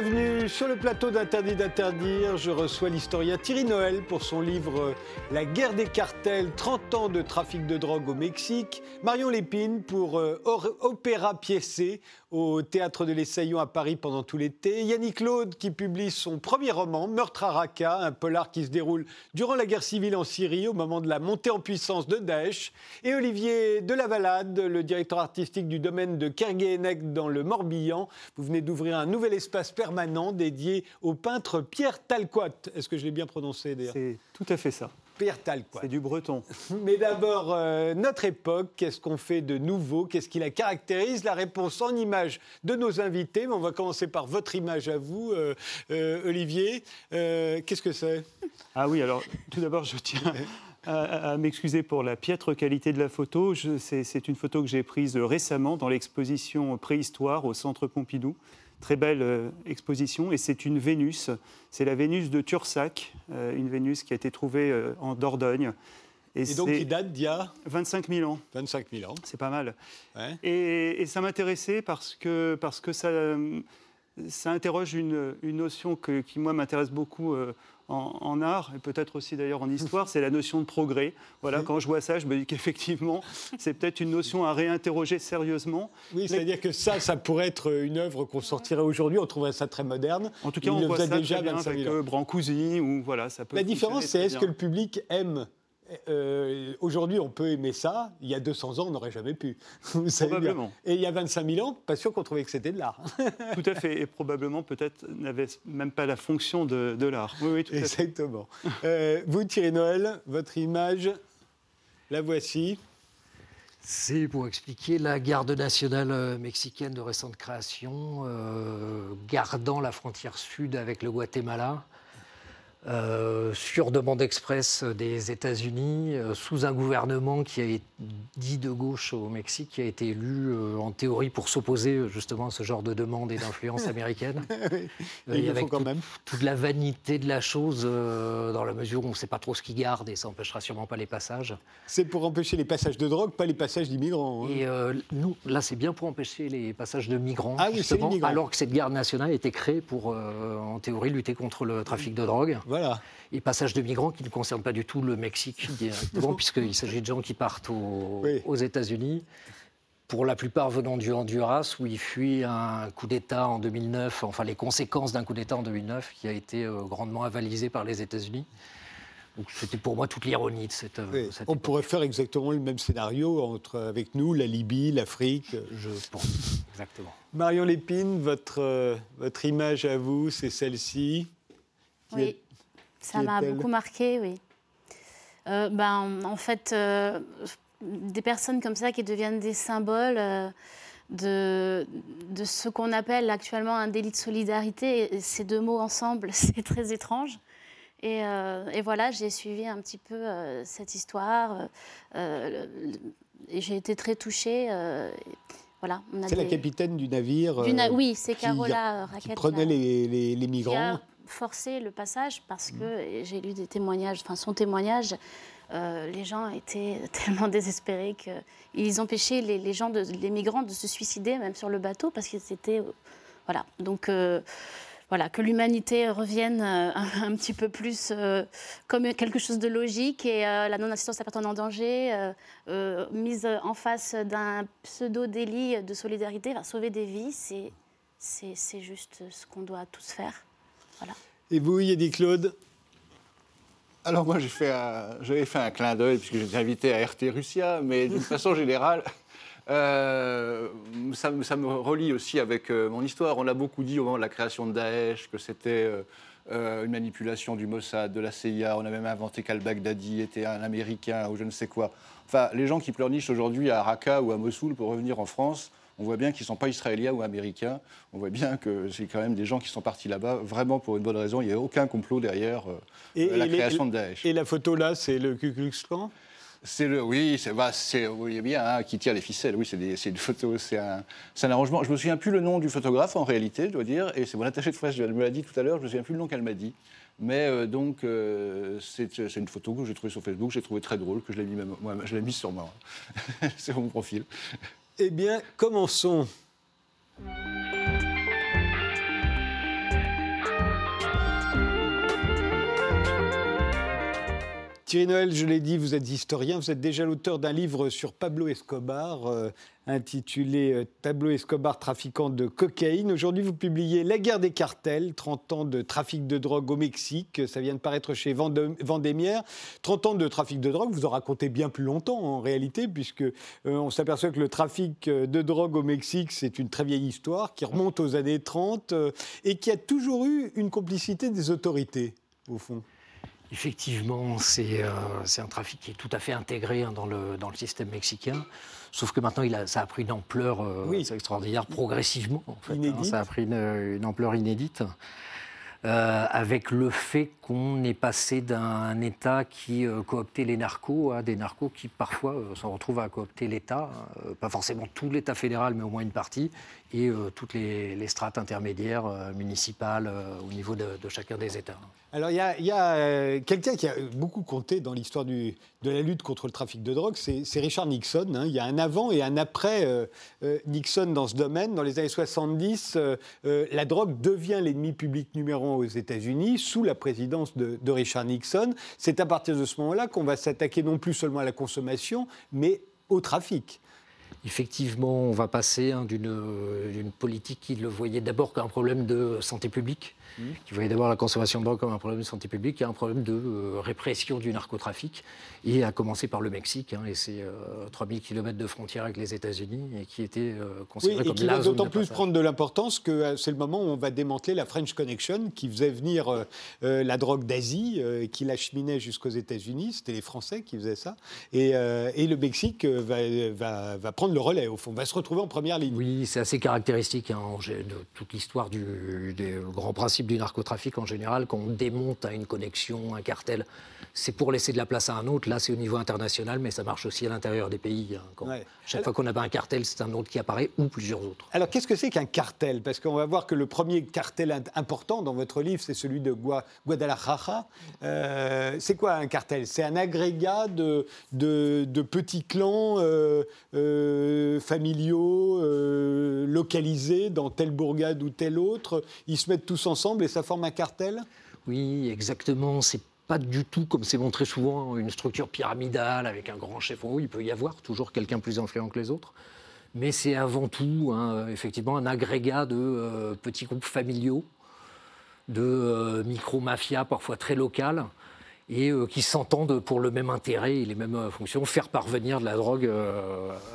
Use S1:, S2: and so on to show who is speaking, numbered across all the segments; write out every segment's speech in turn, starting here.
S1: Bienvenue sur le plateau d'Interdit d'interdire. Je reçois l'historien Thierry Noël pour son livre La guerre des cartels, 30 ans de trafic de drogue au Mexique. Marion Lépine pour euh, Opéra Piécé au Théâtre de l'Essaillon à Paris pendant tout l'été. Yannick Claude qui publie son premier roman, Meurtre à Raqqa, un polar qui se déroule durant la guerre civile en Syrie au moment de la montée en puissance de Daesh. Et Olivier Delavalade, le directeur artistique du domaine de Kerguéhenec dans le Morbihan. Vous venez d'ouvrir un nouvel espace permanent dédié au peintre Pierre Talquat. Est-ce que je l'ai bien prononcé d'ailleurs?
S2: C'est tout à fait ça.
S1: Pierre.
S2: C'est du breton.
S1: Mais d'abord, euh, notre époque, qu'est-ce qu'on fait de nouveau? Qu'est-ce qui la caractérise? La réponse en image de nos invités. Mais on va commencer par votre image à vous, euh, euh, Olivier. qu'est-ce que c'est?
S2: Ah oui, alors tout d'abord, je tiens à, m'excuser pour la piètre qualité de la photo. C'est une photo que j'ai prise récemment dans l'exposition Préhistoire au Centre Pompidou. Très belle euh, exposition et c'est une Vénus. C'est la Vénus de Tursac, euh, une Vénus qui a été trouvée euh, en Dordogne.
S1: Et, donc qui date d'il y a
S2: 25 000 ans.
S1: 25 000 ans.
S2: C'est pas mal. Et, ça m'intéressait parce que, parce que ça, ça interroge une, une notion que, qui, moi, m'intéresse beaucoup en, art, et peut-être aussi d'ailleurs en histoire, c'est la notion de progrès. Voilà, quand je vois ça, je me dis qu'effectivement, c'est peut-être une notion à réinterroger sérieusement.
S1: Oui, c'est-à-dire que ça, ça pourrait être une œuvre qu'on sortirait aujourd'hui, on trouverait ça très moderne.
S2: En tout cas, on voit ça déjà bien avec euh, Brancusi, ou voilà, ça peut
S1: La différence, c'est est-ce que le public aime euh, aujourd'hui, on peut aimer ça. Il y a 200 ans, on n'aurait jamais pu.
S2: probablement.
S1: Et il y a 25 000 ans, pas sûr qu'on trouvait que c'était de l'art.
S2: tout à fait. Et probablement, peut-être, n'avait même pas la fonction de, l'art.
S1: Oui, oui, tout Exactement. à fait. Euh, vous, Thierry Noël, votre image, la voici.
S3: C'est pour expliquer la garde nationale euh, mexicaine de récente création, gardant la frontière sud avec le Guatemala. Euh, sur demande express des États-Unis, euh, sous un gouvernement qui a été dit de gauche au Mexique, qui a été élu euh, en théorie pour s'opposer justement à ce genre de demande et d'influence américaine.
S1: il avec quand même.
S3: toute la vanité de la chose, dans la mesure où on ne sait pas trop ce qu'ils gardent et ça n'empêchera sûrement pas les passages.
S1: C'est pour empêcher les passages de drogue, pas les passages d'immigrants.
S3: Hein. Et nous, là, c'est bien pour empêcher les passages de migrants,
S1: ah,
S3: justement, alors que cette garde nationale a été créée pour, en théorie, lutter contre le trafic de drogue.
S1: Voilà.
S3: Et passage de migrants qui ne concernent pas du tout le Mexique directement, puisqu'il s'agit de gens qui partent aux États-Unis pour la plupart venant du Honduras, où ils fuient un coup d'État en 2009, enfin les conséquences d'un coup d'État en 2009 qui a été euh, grandement avalisé par les États-Unis. Donc c'était pour moi toute l'ironie de cette.
S1: Oui. On pourrait faire exactement le même scénario entre, avec nous, la Libye, l'Afrique.
S3: Je pense, exactement.
S1: Marion Lépine, votre, euh, votre image à vous, c'est celle-ci.
S4: Oui. Ça m'a beaucoup marqué, oui. Euh, ben, en fait, euh, des personnes comme ça qui deviennent des symboles euh, de, de, ce qu'on appelle actuellement un délit de solidarité. ces deux mots ensemble, c'est très étrange. Et, et voilà, j'ai suivi un petit peu cette histoire. et j'ai été très touchée. voilà,
S1: c'est la capitaine du navire.
S4: oui, c'est Carola
S1: qui, qui prenait les, les, les migrants
S4: forcer le passage parce que j'ai lu des témoignages, enfin son témoignage, euh, les gens étaient tellement désespérés qu'ils empêchaient les, les, gens, de, les migrants de se suicider même sur le bateau parce qu'ils étaient... Euh, voilà, donc euh, voilà, que l'humanité revienne un, petit peu plus comme quelque chose de logique et la non-assistance à personne en danger, mise en face d'un pseudo-délit de solidarité, sauver des vies, c'est juste ce qu'on doit tous faire.
S1: Et vous, Yedi Claude
S5: alors moi, j'avais fait, fait, un clin d'œil puisque j'étais invité à RT Russia, mais d'une façon générale, euh, ça, me relie aussi avec euh, mon histoire. On a beaucoup dit au moment de la création de Daesh que c'était euh, une manipulation du Mossad, de la CIA. On a même inventé qu'al-Baghdadi était un Américain ou je ne sais quoi. Enfin, les gens qui pleurnichent aujourd'hui à Raqqa ou à Mossoul pour revenir en France, on voit bien qu'ils ne sont pas israéliens ou américains. On voit bien que c'est quand même des gens qui sont partis là-bas vraiment pour une bonne raison. Il n'y a aucun complot derrière euh, la création de Daesh.
S1: Et la photo là, c'est le Ku Klux Klan?
S5: C'est le, oui, c'est bah, oui, bien hein, qui tire les ficelles. Oui, c'est une photo, c'est un, un, arrangement. Je me souviens plus le nom du photographe en réalité, je dois dire, et c'est mon attaché de presse, elle me l'a dit tout à l'heure. Je me souviens plus le nom qu'elle m'a dit. Mais euh, donc, euh, c'est une photo que j'ai trouvée sur Facebook, j'ai trouvé très drôle, que je l'ai mis, moi, je l'ai mise sur moi. c'est mon profil.
S1: Eh bien, commençons. Thierry Noël, je l'ai dit, vous êtes historien, vous êtes déjà l'auteur d'un livre sur Pablo Escobar, euh, intitulé euh, Pablo Escobar, trafiquant de cocaïne. Aujourd'hui, vous publiez La guerre des cartels, 30 ans de trafic de drogue au Mexique. Ça vient de paraître chez Vendémiaire. 30 ans de trafic de drogue, vous en racontez bien plus longtemps en réalité, puisque euh, on s'aperçoit que le trafic de drogue au Mexique, c'est une très vieille histoire qui remonte aux années 30 et qui a toujours eu une complicité des autorités, au fond.
S3: Effectivement, euh, c'est un trafic qui est tout à fait intégré hein, dans, le, dans, le, système mexicain. Sauf que maintenant, il a, ça a pris une ampleur euh, extraordinaire, progressivement. En fait, hein. ça a pris une ampleur inédite. Euh, avec le fait qu'on est passé d'un État qui euh, cooptait les narcos à des narcos qui parfois euh, se retrouvent à coopter l'État, pas forcément tout l'État fédéral, mais au moins une partie, et toutes les, strates intermédiaires municipales au niveau de, chacun des États.
S1: Alors il y a, quelqu'un qui a beaucoup compté dans l'histoire de la lutte contre le trafic de drogue, c'est Richard Nixon. Hein. Il y a un avant et un après Nixon dans ce domaine. Dans les années 70, la drogue devient l'ennemi public numéro aux États-Unis sous la présidence de, Richard Nixon. C'est à partir de ce moment-là qu'on va s'attaquer non plus seulement à la consommation, mais au trafic.
S3: Effectivement, on va passer hein, d'une politique qui le voyait d'abord comme un problème de santé publique Mmh. qui voyait d'abord la consommation de drogue comme un problème de santé publique et un problème de euh, répression du narcotrafic, et à commencer par le Mexique, hein, et ses 3000 km de frontière avec les États-Unis, et qui était euh, considéré oui, et
S1: qui
S3: va
S1: d'autant plus prendre de l'importance que euh, c'est le moment où on va démanteler la French Connection, qui faisait venir la drogue d'Asie, qui l'acheminait jusqu'aux États-Unis. C'était les Français qui faisaient ça. Et, et le Mexique va, va, prendre le relais, au fond, va se retrouver en première ligne.
S3: Oui, c'est assez caractéristique hein, de toute l'histoire des grands principes du narcotrafic en général, quand on démonte à une connexion, un cartel, c'est pour laisser de la place à un autre. Là, c'est au niveau international, mais ça marche aussi à l'intérieur des pays. Hein, chaque fois qu'on a un cartel, c'est un autre qui apparaît ou plusieurs autres.
S1: Alors, qu'est-ce que c'est qu'un cartel? Parce qu'on va voir que le premier cartel important dans votre livre, c'est celui de Guadalajara. Euh, c'est quoi un cartel? C'est un agrégat de, de, petits clans euh, euh, familiaux localisés dans telle bourgade ou telle autre. Ils se mettent tous ensemble et ça forme un cartel?
S3: Oui, exactement. C'est pas du tout, comme c'est montré souvent, une structure pyramidale avec un grand chef en. Il peut y avoir toujours quelqu'un plus influent que les autres. Mais c'est avant tout, hein, effectivement, un agrégat de euh, petits groupes familiaux, de euh, micro-mafias parfois très locales, et euh, qui s'entendent pour le même intérêt et les mêmes fonctions, faire parvenir de la drogue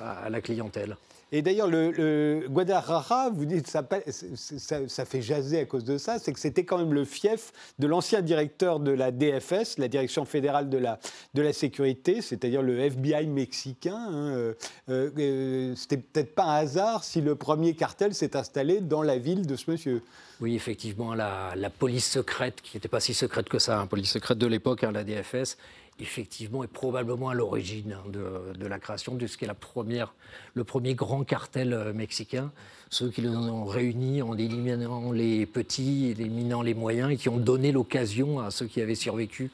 S3: à la clientèle.
S1: Et d'ailleurs, le, Guadalajara, vous dites, ça, ça, fait jaser à cause de ça, c'est que c'était quand même le fief de l'ancien directeur de la DFS, la Direction fédérale de la, de la sécurité, c'est-à-dire le FBI mexicain. Hein, euh, euh, c'était peut-être pas un hasard si le premier cartel s'est installé dans la ville de ce monsieur.
S3: Oui, effectivement, la, police secrète, qui n'était pas si secrète que ça, hein, police secrète de l'époque, hein, la DFS, effectivement, est probablement à l'origine hein, de, la création de ce qui est la première, le premier grand cartel euh, mexicain. Ceux qui l'ont réuni en éliminant les petits, éliminant les moyens, et qui ont donné l'occasion à ceux qui avaient survécu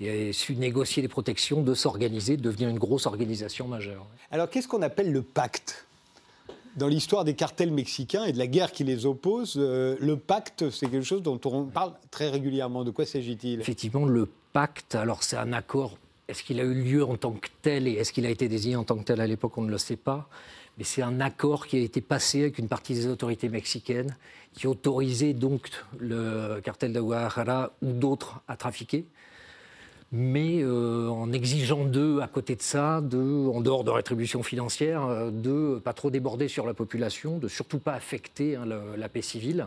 S3: et su négocier les protections de s'organiser, de devenir une grosse organisation majeure.
S1: Alors, qu'est-ce qu'on appelle le pacte? Dans l'histoire des cartels mexicains et de la guerre qui les oppose, euh, le pacte, c'est quelque chose dont on parle très régulièrement. De quoi s'agit-il?
S3: Effectivement, le alors c'est un accord. Est-ce qu'il a eu lieu en tant que tel et est-ce qu'il a été désigné en tant que tel à l'époque On ne le sait pas. Mais c'est un accord qui a été passé avec une partie des autorités mexicaines qui autorisait donc le cartel de Guadalajara ou d'autres à trafiquer mais euh, en exigeant d'eux, à côté de ça, de, en dehors de rétribution financière, euh, de pas trop déborder sur la population, de surtout pas affecter hein, la paix civile.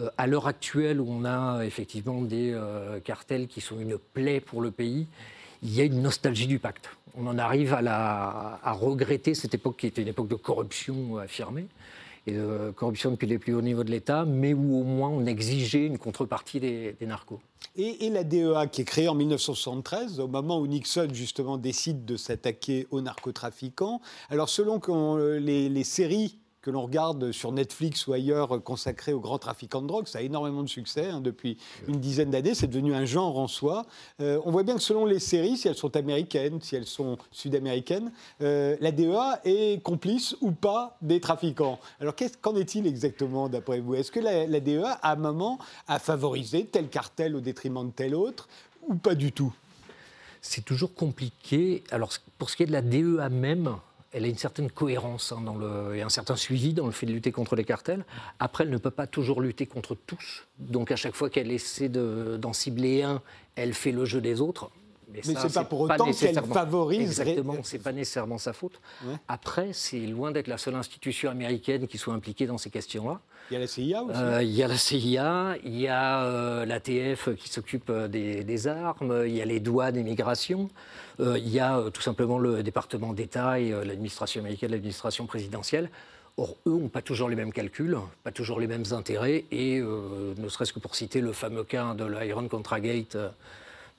S3: Euh, à l'heure actuelle, où on a effectivement des euh, cartels qui sont une plaie pour le pays, il y a une nostalgie du pacte. On en arrive à, regretter cette époque qui était une époque de corruption affirmée et de corruption depuis les plus hauts niveaux de l'État, mais où au moins on exigeait une contrepartie des, narcos.
S1: Et, la DEA qui est créée en 1973, au moment où Nixon justement décide de s'attaquer aux narcotrafiquants. Alors selon les, les séries que l'on regarde sur Netflix ou ailleurs consacré aux grands trafiquants de drogue. Ça a énormément de succès hein, depuis une dizaine d'années. C'est devenu un genre en soi. Euh, on voit bien que selon les séries, si elles sont américaines, si elles sont sud-américaines, euh, la DEA est complice ou pas des trafiquants. Alors qu'en est-il exactement d'après vous? Est-ce que la, la DEA, à un moment, a favorisé tel cartel au détriment de tel autre ou pas du tout?
S3: C'est toujours compliqué. Alors, pour ce qui est de la DEA même, elle a une certaine cohérence hein, dans le, et un certain suivi dans le fait de lutter contre les cartels. Après, elle ne peut pas toujours lutter contre tous. Donc, à chaque fois qu'elle essaie d'en cibler un, elle fait le jeu des autres.
S1: Mais, ce n'est pas pour autant qu'elle favorise.
S3: Exactement, c'est pas nécessairement sa faute. Après, c'est loin d'être la seule institution américaine qui soit impliquée dans ces questions-là.
S1: Il y a la CIA aussi.
S3: Euh, il y a la CIA, il y a euh, l'ATF qui s'occupe euh, des, armes, il y a les douanes et migrations, il y a tout simplement le département d'État et l'administration américaine, l'administration présidentielle. Or, eux n'ont pas toujours les mêmes calculs, pas toujours les mêmes intérêts, et ne serait-ce que pour citer le fameux cas de l'Iron Contragate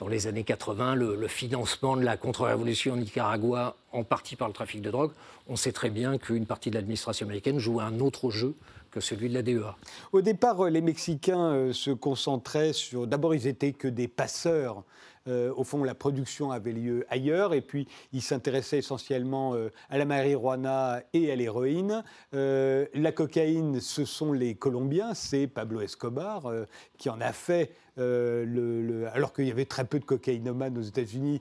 S3: dans les années 80, le, financement de la contre-révolution au Nicaragua, en partie par le trafic de drogue, on sait très bien qu'une partie de l'administration américaine joue un autre jeu que celui de la DEA.
S1: Au départ, les Mexicains euh, se concentraient sur. D'abord, ils étaient que des passeurs euh, au fond, la production avait lieu ailleurs, et puis il s'intéressait essentiellement euh, à la marijuana et à l'héroïne. Euh, la cocaïne, ce sont les Colombiens, c'est Pablo Escobar qui en a fait le, alors qu'il y avait très peu de cocaïnomanes aux États-Unis,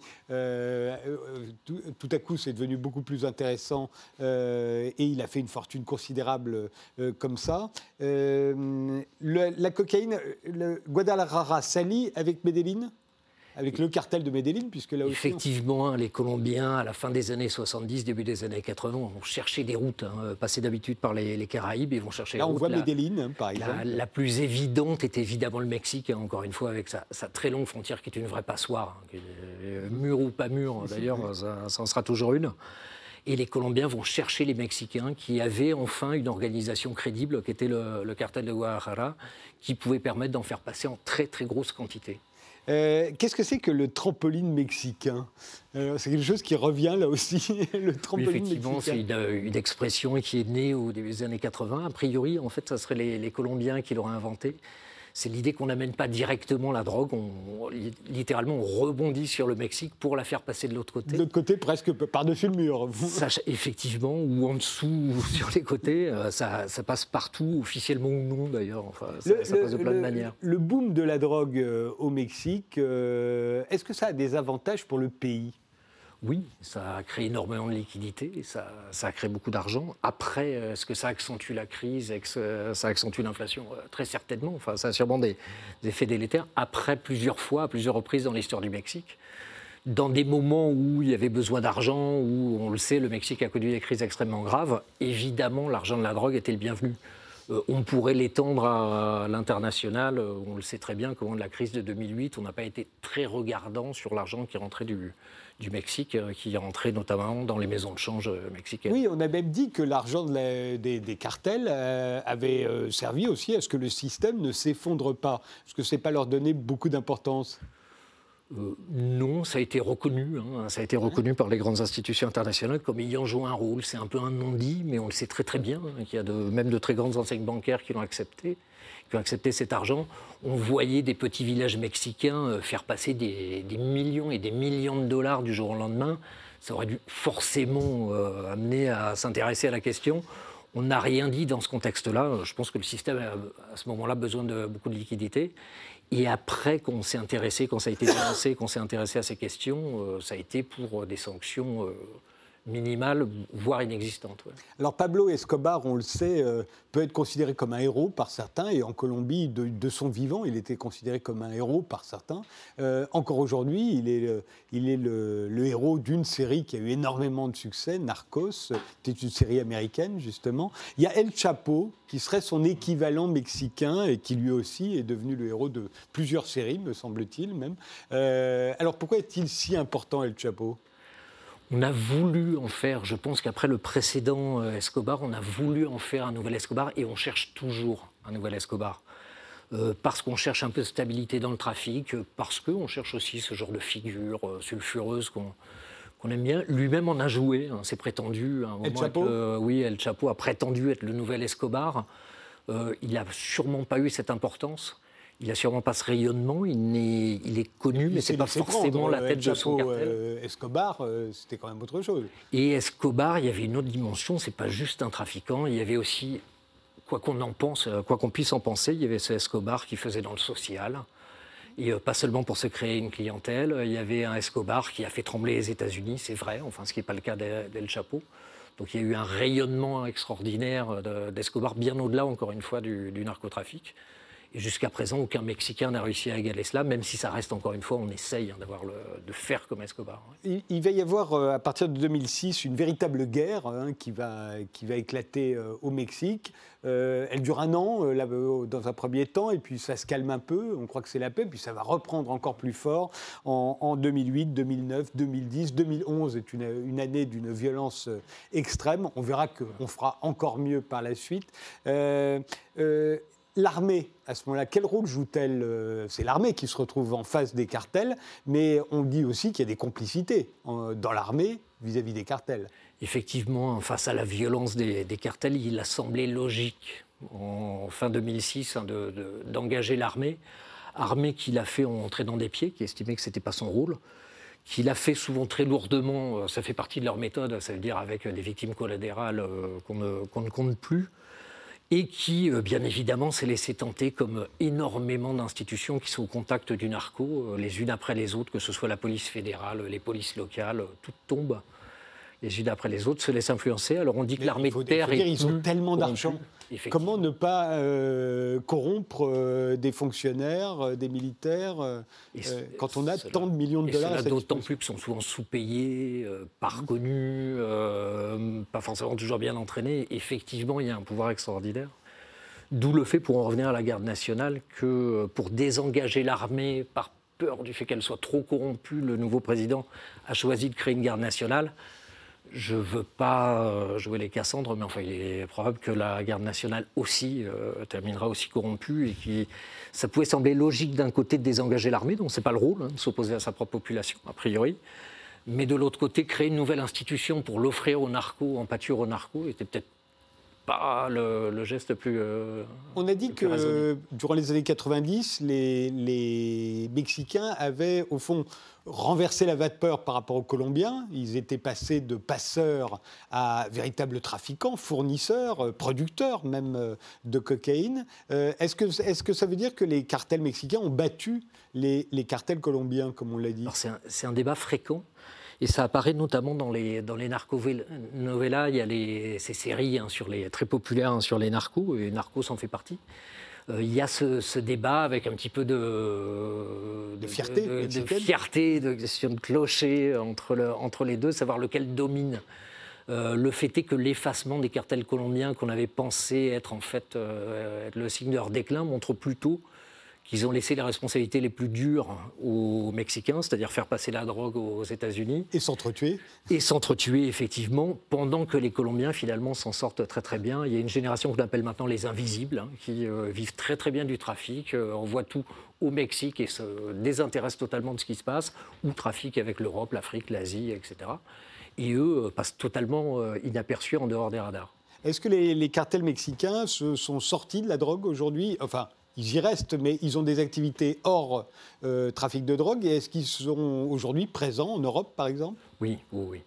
S1: tout, à coup c'est devenu beaucoup plus intéressant et il a fait une fortune considérable comme ça. la cocaïne, le Guadalajara s'allie avec Medellín? Avec le cartel de Medellín, puisque là aussi...
S3: Effectivement, les Colombiens, à la fin des années 70, début des années 80, ont cherché des routes, hein, passées d'habitude par les, Caraïbes, ils vont chercher
S1: là,
S3: on
S1: voit Medellín, hein, par exemple.
S3: La, plus évidente est évidemment le Mexique, hein, encore une fois, avec sa, très longue frontière qui est une vraie passoire. Euh, mur ou pas mur, d'ailleurs, ça, en sera toujours une. Et les Colombiens vont chercher les Mexicains qui avaient enfin une organisation crédible, qui était le, le cartel de Guadalajara, qui pouvait permettre d'en faire passer en très très grosse quantité.
S1: Euh, qu'est-ce que c'est que le trampoline mexicain euh, C'est quelque chose qui revient là aussi, le trampoline
S3: effectivement, c'est une, expression qui est née au début des années 80. A priori, en fait, ça serait les, les Colombiens qui l'auraient inventé c'est l'idée qu'on n'amène pas directement la drogue, on, littéralement on rebondit sur le Mexique pour la faire passer de l'autre côté.
S1: De l'autre côté, presque par-dessus le mur.
S3: effectivement, ou en dessous, ou sur les côtés, euh, ça, passe partout, officiellement ou non d'ailleurs. Enfin, ça, passe de plein de manières.
S1: Le boom de la drogue euh, au Mexique, euh, est-ce que ça a des avantages pour le pays?
S3: Oui, ça a créé énormément de liquidités, ça, a créé beaucoup d'argent. Après, est-ce que ça accentue la crise, ça accentue l'inflation? Euh, Très certainement. Enfin, ça a sûrement des, effets délétères. Après, plusieurs fois, à plusieurs reprises dans l'histoire du Mexique, dans des moments où il y avait besoin d'argent, où on le sait, le Mexique a connu des crises extrêmement graves, évidemment, l'argent de la drogue était le bienvenu. Euh, on pourrait l'étendre à l'international. Euh, on le sait très bien qu'au moment de la crise de 2008, on n'a pas été très regardant sur l'argent qui rentrait du, du Mexique, euh, qui est rentré notamment dans les maisons de change mexicaines.
S1: Oui, on a même dit que l'argent des, cartels avait servi aussi à ce que le système ne s'effondre pas. Est-ce que ce n'est pas leur donner beaucoup d'importance
S3: euh, non, ça a été reconnu. Hein. ça a été reconnu par les grandes institutions internationales comme ayant joué un rôle. C'est un peu un non-dit, mais on le sait très très bien. Hein, qu'il y a de, même de très grandes enseignes bancaires qui l'ont accepté, qui ont accepté cet argent. On voyait des petits villages mexicains euh, faire passer des, millions et des millions de dollars du jour au lendemain. Ça aurait dû forcément euh, amener à s'intéresser à la question. On n'a rien dit dans ce contexte-là. Je pense que le système a à ce moment-là besoin de beaucoup de liquidités. Et après qu'on s'est intéressé, quand ça a été lancé, qu'on s'est intéressé à ces questions, euh, ça a été pour des sanctions euh, minimale, voire inexistante.
S1: Alors Pablo Escobar, on le sait, euh, peut être considéré comme un héros par certains, et en Colombie, de, son vivant, il était considéré comme un héros par certains. Euh, encore aujourd'hui, il est, le, il est le, héros d'une série qui a eu énormément de succès, Narcos, c'était une série américaine justement. Il y a El Chapo, qui serait son équivalent mexicain, et qui lui aussi est devenu le héros de plusieurs séries, me semble-t-il même. Euh, alors pourquoi est-il si important, El Chapo?
S3: On a voulu en faire, je pense qu'après le précédent euh, Escobar, on a voulu en faire un nouvel Escobar et on cherche toujours un nouvel Escobar. Euh, parce qu'on cherche un peu de stabilité dans le trafic, parce qu'on cherche aussi ce genre de figure euh, sulfureuse qu'on aime bien. Lui-même en a joué, hein, c'est prétendu.
S1: Un El Chapo
S3: Oui, El Chapo a prétendu être le nouvel Escobar. il n'a sûrement pas eu cette importance il n'a sûrement pas ce rayonnement, il est, il est connu, mais ce n'est pas forcément la tête de son cartel.
S1: Euh, Escobar, euh, c'était quand même autre chose.
S3: Et Escobar, il y avait une autre dimension, c'est pas juste un trafiquant, il y avait aussi, quoi qu'on en pense, euh, quoi qu'on puisse en penser, il y avait ce Escobar qui faisait dans le social, Et pas seulement pour se créer une clientèle, il y avait un Escobar qui a fait trembler les États-Unis, c'est vrai, enfin ce qui n'est pas le cas d'El Chapo. Donc il y a eu un rayonnement extraordinaire d'Escobar, bien au-delà, encore une fois, du narcotrafic. Jusqu'à présent, aucun Mexicain n'a réussi à égaler cela, même si ça reste encore une fois, on essaye hein, de faire comme Escobar.
S1: Il, va y avoir euh, à partir de 2006 une véritable guerre hein, qui, va, éclater euh, au Mexique. Euh, elle dure un an dans un premier temps, et puis ça se calme un peu. On croit que c'est la paix, puis ça va reprendre encore plus fort en, 2008, 2009, 2010, 2011 est une année d'une violence extrême. On verra qu'on fera encore mieux par la suite. L'armée, à ce moment-là, quel rôle joue-t-elle euh, C'est l'armée qui se retrouve en face des cartels, mais on dit aussi qu'il y a des complicités dans l'armée vis-à-vis des cartels.
S3: Effectivement, face à la violence des, cartels, il a semblé logique, en fin 2006, hein, d'engager l'armée. Armée qu'il a fait en traînant des pieds, qui estimait que ce n'était pas son rôle qu'il a fait souvent très lourdement, euh, ça fait partie de leur méthode, ça veut dire avec des victimes collatérales euh, qu'on ne, compte plus et qui, euh, bien évidemment, s'est laissé tenter comme énormément d'institutions qui sont au contact du narco, euh, les unes après les autres, que ce soit la police fédérale, les polices locales, euh, toutes tombent les unes après les autres, se laissent influencer. Alors on dit que l'armée de terre
S1: est Ils ont tellement d'argent. Comment ne pas corrompre des fonctionnaires, des militaires, quand on a tant de millions de dollars
S3: D'autant plus qu'ils sont souvent sous-payés, pas reconnus, pas forcément toujours bien entraînés. Effectivement, il y a un pouvoir extraordinaire. D'où le fait, pour en revenir à la garde nationale, que pour désengager l'armée par peur du fait qu'elle soit trop corrompue, le nouveau président a choisi de créer une garde nationale je ne veux pas euh, jouer les Cassandres, mais enfin, il est probable que la garde nationale aussi euh, terminera aussi corrompue et que ça pouvait sembler logique d'un côté de désengager l'armée, dont ce n'est pas le rôle, hein, de s'opposer à sa propre population, a priori, mais de l'autre côté, créer une nouvelle institution pour l'offrir aux narcos, en pâture aux narcos, était peut-être pas le, geste plus. Euh,
S1: On a dit que durant les années 90, les, les Mexicains avaient, au fond, renverser la vapeur par rapport aux Colombiens. Ils étaient passés de passeurs à véritables trafiquants, fournisseurs, euh, producteurs même euh, de cocaïne. Euh, est-ce que, est que ça veut dire que les cartels mexicains ont battu les, cartels colombiens, comme on l'a dit?
S3: C'est un, débat fréquent. Et ça apparaît notamment dans les, dans les narco-novellas. Il y a les, ces séries hein, sur les, très populaires hein, sur les narcos, et Narcos en fait partie. Euh, il y a ce, débat avec un petit peu de,
S1: de, fierté,
S3: de, fierté, de question de clocher entre, le, entre les deux, savoir lequel domine. Euh, le fait est que l'effacement des cartels colombiens qu'on avait pensé être en fait euh, le signe de leur déclin montre plutôt qu'ils ont laissé les responsabilités les plus dures aux Mexicains, c'est-à-dire faire passer la drogue aux États-Unis.
S1: Et s'entretuer.
S3: Et s'entretuer, effectivement, pendant que les Colombiens, finalement, s'en sortent très très bien. Il y a une génération qu'on appelle maintenant les invisibles, hein, qui euh, vivent très très bien du trafic, euh, on voit tout au Mexique et se désintéressent totalement de ce qui se passe, ou trafic avec l'Europe, l'Afrique, l'Asie, etc. Et eux euh, passent totalement inaperçus en dehors des radars.
S1: Est-ce que les, les, cartels mexicains se sont sortis de la drogue aujourd'hui? Enfin, ils y restent, mais ils ont des activités hors euh, trafic de drogue. Est-ce qu'ils sont aujourd'hui présents en Europe, par exemple?
S3: Oui, oui, oui.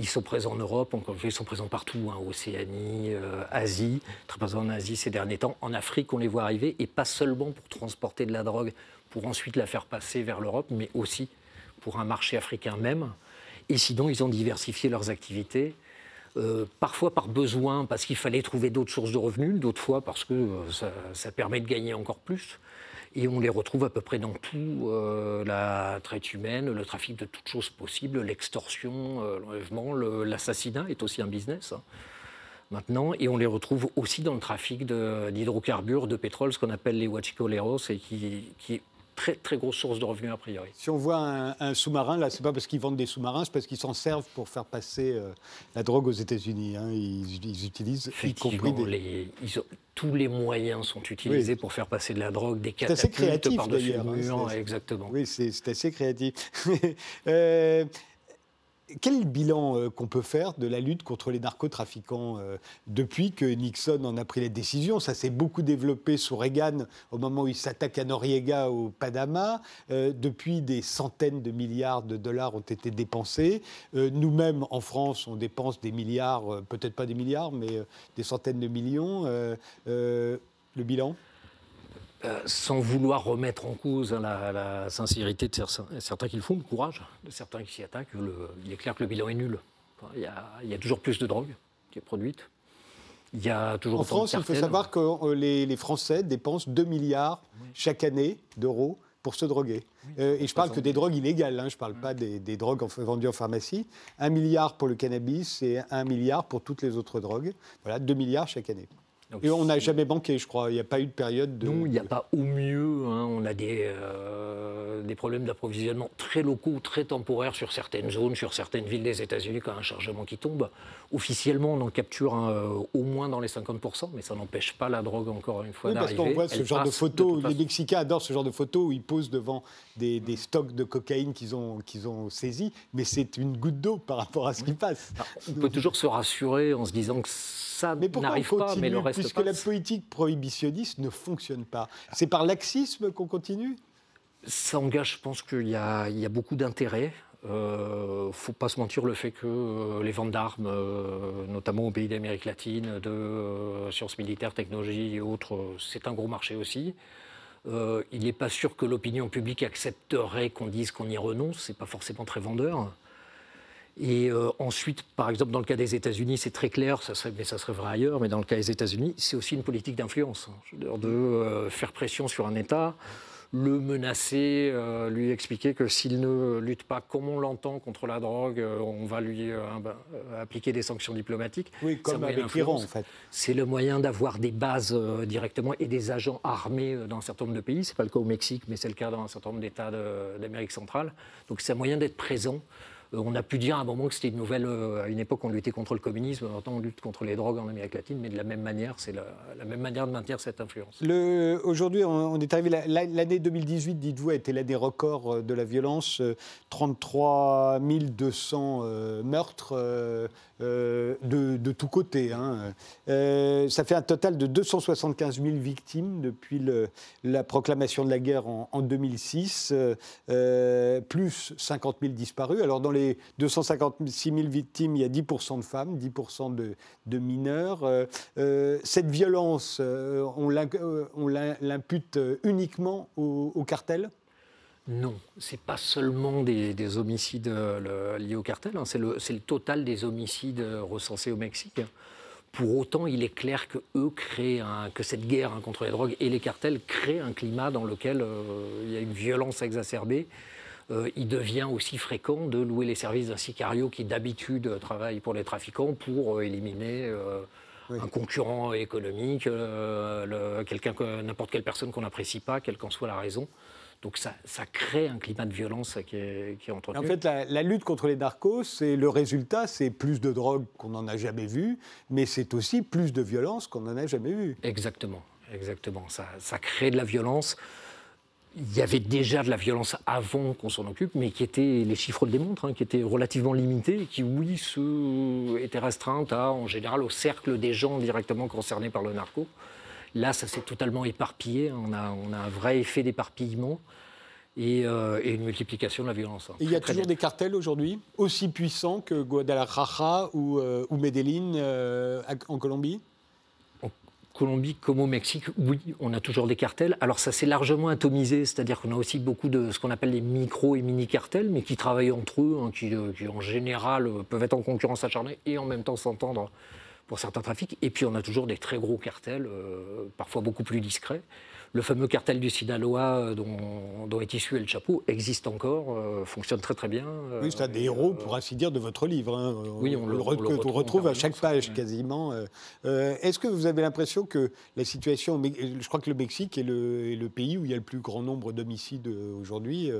S3: Ils sont présents en Europe, ils sont présents partout, hein, Océanie, euh, Asie, très présents en Asie ces derniers temps. En Afrique, on les voit arriver, et pas seulement pour transporter de la drogue, pour ensuite la faire passer vers l'Europe, mais aussi pour un marché africain même. Et sinon, ils ont diversifié leurs activités. Euh, parfois par besoin, parce qu'il fallait trouver d'autres sources de revenus, d'autres fois parce que euh, ça, permet de gagner encore plus. Et on les retrouve à peu près dans tout, euh, la traite humaine, le trafic de toutes choses possibles, l'extorsion, l'enlèvement, l'assassinat est aussi un business. Hein, maintenant, et on les retrouve aussi dans le trafic d'hydrocarbures, de, pétrole, ce qu'on appelle les huachicoleros, et qui, qui très très grosse source de revenus a priori.
S1: Si on voit un, sous-marin, là, c'est pas parce qu'ils vendent des sous-marins, c'est parce qu'ils s'en servent pour faire passer euh, la drogue aux États-Unis. Hein. Ils, utilisent, y compris
S3: les, tous les moyens sont utilisés pour faire passer de la drogue, des
S1: catapultes par-dessus le
S3: mur, exactement.
S1: Oui, c'est assez créatif. euh, quel bilan euh, qu'on peut faire de la lutte contre les narcotrafiquants euh, depuis que Nixon en a pris la décision Ça s'est beaucoup développé sous Reagan au moment où il s'attaque à Noriega au Panama. Euh, depuis, des centaines de milliards de dollars ont été dépensés. Nous-mêmes, en France, on dépense des milliards, peut-être pas des milliards, mais des centaines de millions. le bilan?
S3: Euh, sans vouloir remettre en cause hein, la, sincérité de certains qui le font, le courage de certains qui s'y attaquent, il est clair que le bilan est nul. il, y a, toujours plus de drogue qui est produite.
S1: Il y a toujours en France, il faut savoir que euh, les, Français dépensent 2 milliards chaque année d'euros pour se droguer. Euh, et je parle que des drogues illégales, hein, je ne parle pas des, des, drogues vendues en pharmacie. 1 milliard pour le cannabis et 1 milliard pour toutes les autres drogues. Voilà, 2 milliards chaque année et on n'a jamais banqué, je crois. Il n'y a pas eu de période de.
S3: Non, il n'y a pas au mieux. Hein. on a des, euh, des problèmes d'approvisionnement très locaux, très temporaires sur certaines zones, sur certaines villes des États-Unis quand un chargement qui tombe. Officiellement, on en capture euh, au moins dans les 50%, mais ça n'empêche pas la drogue, encore une fois,
S1: oui, Parce qu'on voit ce genre de photos. les Mexicains adorent ce genre de photos où ils posent devant des, stocks de cocaïne qu'ils ont, qu'ils ont saisis, mais c'est une goutte d'eau par rapport à ce qui passe.
S3: on peut toujours se rassurer en se disant que ça n'arrive pas, mais le reste
S1: Puisque la politique prohibitionniste ne fonctionne pas? C'est par laxisme qu'on continue?
S3: Ça engage, je pense qu'il y, y, a beaucoup d'intérêt. Il euh, ne faut pas se mentir le fait que euh, les ventes d'armes, euh, notamment au pays d'Amérique latine, de sciences militaires, technologies et autres, c'est un gros marché aussi. il n'est pas sûr que l'opinion publique accepterait qu'on dise qu'on y renonce, c'est pas forcément très vendeur. Et euh, ensuite, par exemple, dans le cas des États-Unis, c'est très clair, ça serait, mais ça serait vrai ailleurs, mais dans le cas des États-Unis, c'est aussi une politique d'influence, hein. de euh, faire pression sur un État, le menacer, euh, lui expliquer que s'il ne lutte pas comme on l'entend contre la drogue, on va lui bah, appliquer des sanctions diplomatiques.
S1: Oui, comme avec l'Iran, en fait.
S3: C'est le moyen d'avoir des bases directement et des agents armés dans un certain nombre de pays. Ce n'est pas le cas au Mexique, mais c'est le cas dans un certain nombre d'États d'Amérique centrale. Donc c'est un moyen d'être présent. Euh, on a pu dire à un moment que c'était une nouvelle. Euh, à une époque, on luttait contre le communisme, maintenant on lutte contre les drogues en Amérique latine, mais de la même manière, c'est la, même manière de maintenir cette influence.
S1: Aujourd'hui, on, est arrivé. L'année 2018, dites-vous, a été l'année record euh, de la violence 33 200 meurtres de, de tous côtés. Hein. ça fait un total de 275 000 victimes depuis la proclamation de la guerre en, en 2006, plus 50 000 disparus. Alors, dans les les 256 000 victimes, il y a 10% de femmes, 10 de, mineurs. Euh, euh, cette violence, euh, on l'impute uniquement au, cartel?
S3: Non, ce n'est pas seulement des, homicides liés au cartel, hein. c'est le, le, total des homicides recensés au Mexique. Pour autant, il est clair que eux créent que cette guerre hein, contre les drogues et les cartels crée un climat dans lequel il y a une violence exacerbée euh, il devient aussi fréquent de louer les services d'un sicario qui d'habitude travaille pour les trafiquants pour euh, éliminer euh, un concurrent économique, quelqu'un n'importe quelle personne qu'on n'apprécie pas, quelle qu'en soit la raison. Donc ça, crée un climat de violence qui est, qui entretenu.
S1: En fait, la, lutte contre les narcos, c'est le résultat, c'est plus de drogue qu'on n'en a jamais vu, mais c'est aussi plus de violence qu'on n'en a jamais vu.
S3: Exactement, exactement. ça crée de la violence il y avait déjà de la violence avant qu'on s'en occupe, mais qui était, les chiffres le démontrent, hein, qui était relativement limitée et qui, oui, se, était restreinte à, en général au cercle des gens directement concernés par le narco. Là, ça s'est totalement éparpillé. On a, on a un vrai effet d'éparpillement. Et, euh, une multiplication de la violence. Hein.
S1: il y a toujours des cartels aujourd'hui, aussi puissants que Guadalajara ou, euh, ou Medellín euh, en Colombie?
S3: Colombie comme au Mexique, oui, on a toujours des cartels. Alors ça s'est largement atomisé, c'est-à-dire qu'on a aussi beaucoup de ce qu'on appelle les micro et mini-cartels, mais qui travaillent entre eux, hein, qui, en général peuvent être en concurrence acharnée et en même temps s'entendre pour certains trafics. Et puis on a toujours des très gros cartels, euh, parfois beaucoup plus discrets, le fameux cartel du Sinaloa euh, dont, est issu El Chapo existe encore, euh, fonctionne très très bien.
S1: oui, c'est un des héros, pour ainsi dire, de votre livre. Hein. Oui, on, le, retrouve, à chaque page quasiment. Est-ce que vous avez l'impression que la situation, je crois que le Mexique est le, pays où il y a le plus grand nombre d'homicides aujourd'hui.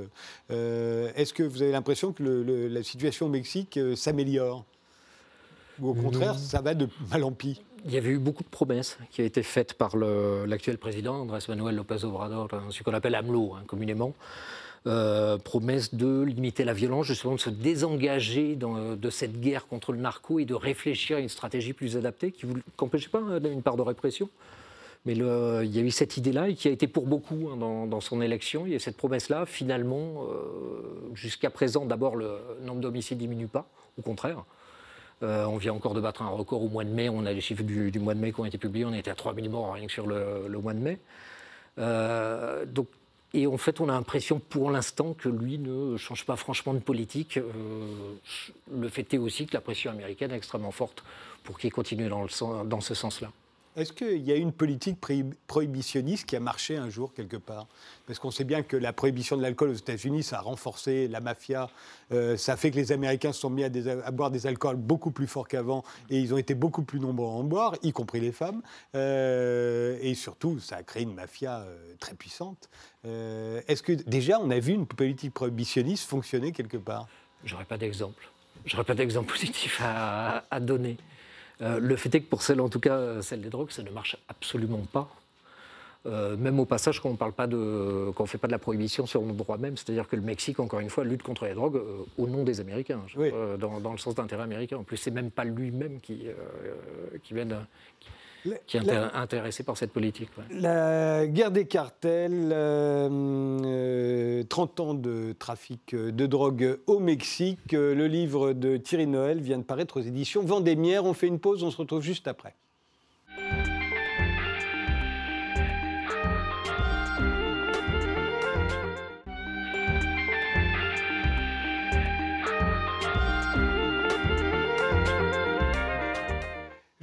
S1: Est-ce que vous avez l'impression que la situation au Mexique s'améliore? Ou au contraire, ça va de mal en pis
S3: il y avait eu beaucoup de promesses qui ont été faites par l'actuel président, Andrés Manuel López Obrador, hein, ce qu'on appelle AMLO hein, communément. Euh, promesse de limiter la violence, justement de se désengager de cette guerre contre le narco et de réfléchir à une stratégie plus adaptée qui n'empêchait pas hein, une part de répression. Mais le, il y a eu cette idée-là et qui a été pour beaucoup dans, son élection. Il y a cette promesse-là. Finalement, euh, jusqu'à présent, d'abord, le nombre d'homicides ne diminue pas, au contraire. Euh, on vient encore de battre un record au mois de mai. On a les chiffres du, mois de mai qui ont été publiés. On était à 3000 morts rien que sur le, mois de mai. donc, et en fait, on a l'impression pour l'instant que lui ne change pas franchement de politique. le fait est aussi que la pression américaine est extrêmement forte pour qu'il continue dans ce sens-là.
S1: Est-ce qu'il y a une politique prohibitionniste qui a marché un jour quelque part? Parce qu'on sait bien que la prohibition de l'alcool aux États-Unis, ça a renforcé la mafia, euh, ça fait que les Américains se sont mis à, boire des alcools beaucoup plus forts qu'avant et ils ont été beaucoup plus nombreux à en boire, y compris les femmes. Euh, et surtout, ça a créé une mafia euh, très puissante. Est-ce que déjà on a vu une politique prohibitionniste fonctionner quelque part?
S3: J'aurais pas d'exemple. J'aurais pas d'exemple positif à donner. Euh, le fait est que pour celle, en tout cas, celle des drogues, ça ne marche absolument pas. Euh, même au passage, quand on parle pas de, quand on fait pas de la prohibition sur le droit même, c'est-à-dire que le Mexique, encore une fois, lutte contre les drogues euh, au nom des Américains, dans, le sens d'intérêt américain. En plus, c'est même pas lui-même qui, qui vient qui est intéressé par cette politique.
S1: La guerre des cartels, 30 euh, euh, ans de trafic de drogue au Mexique. Le livre de Thierry Noël vient de paraître aux éditions Vendémiaire. On fait une pause, on se retrouve juste après.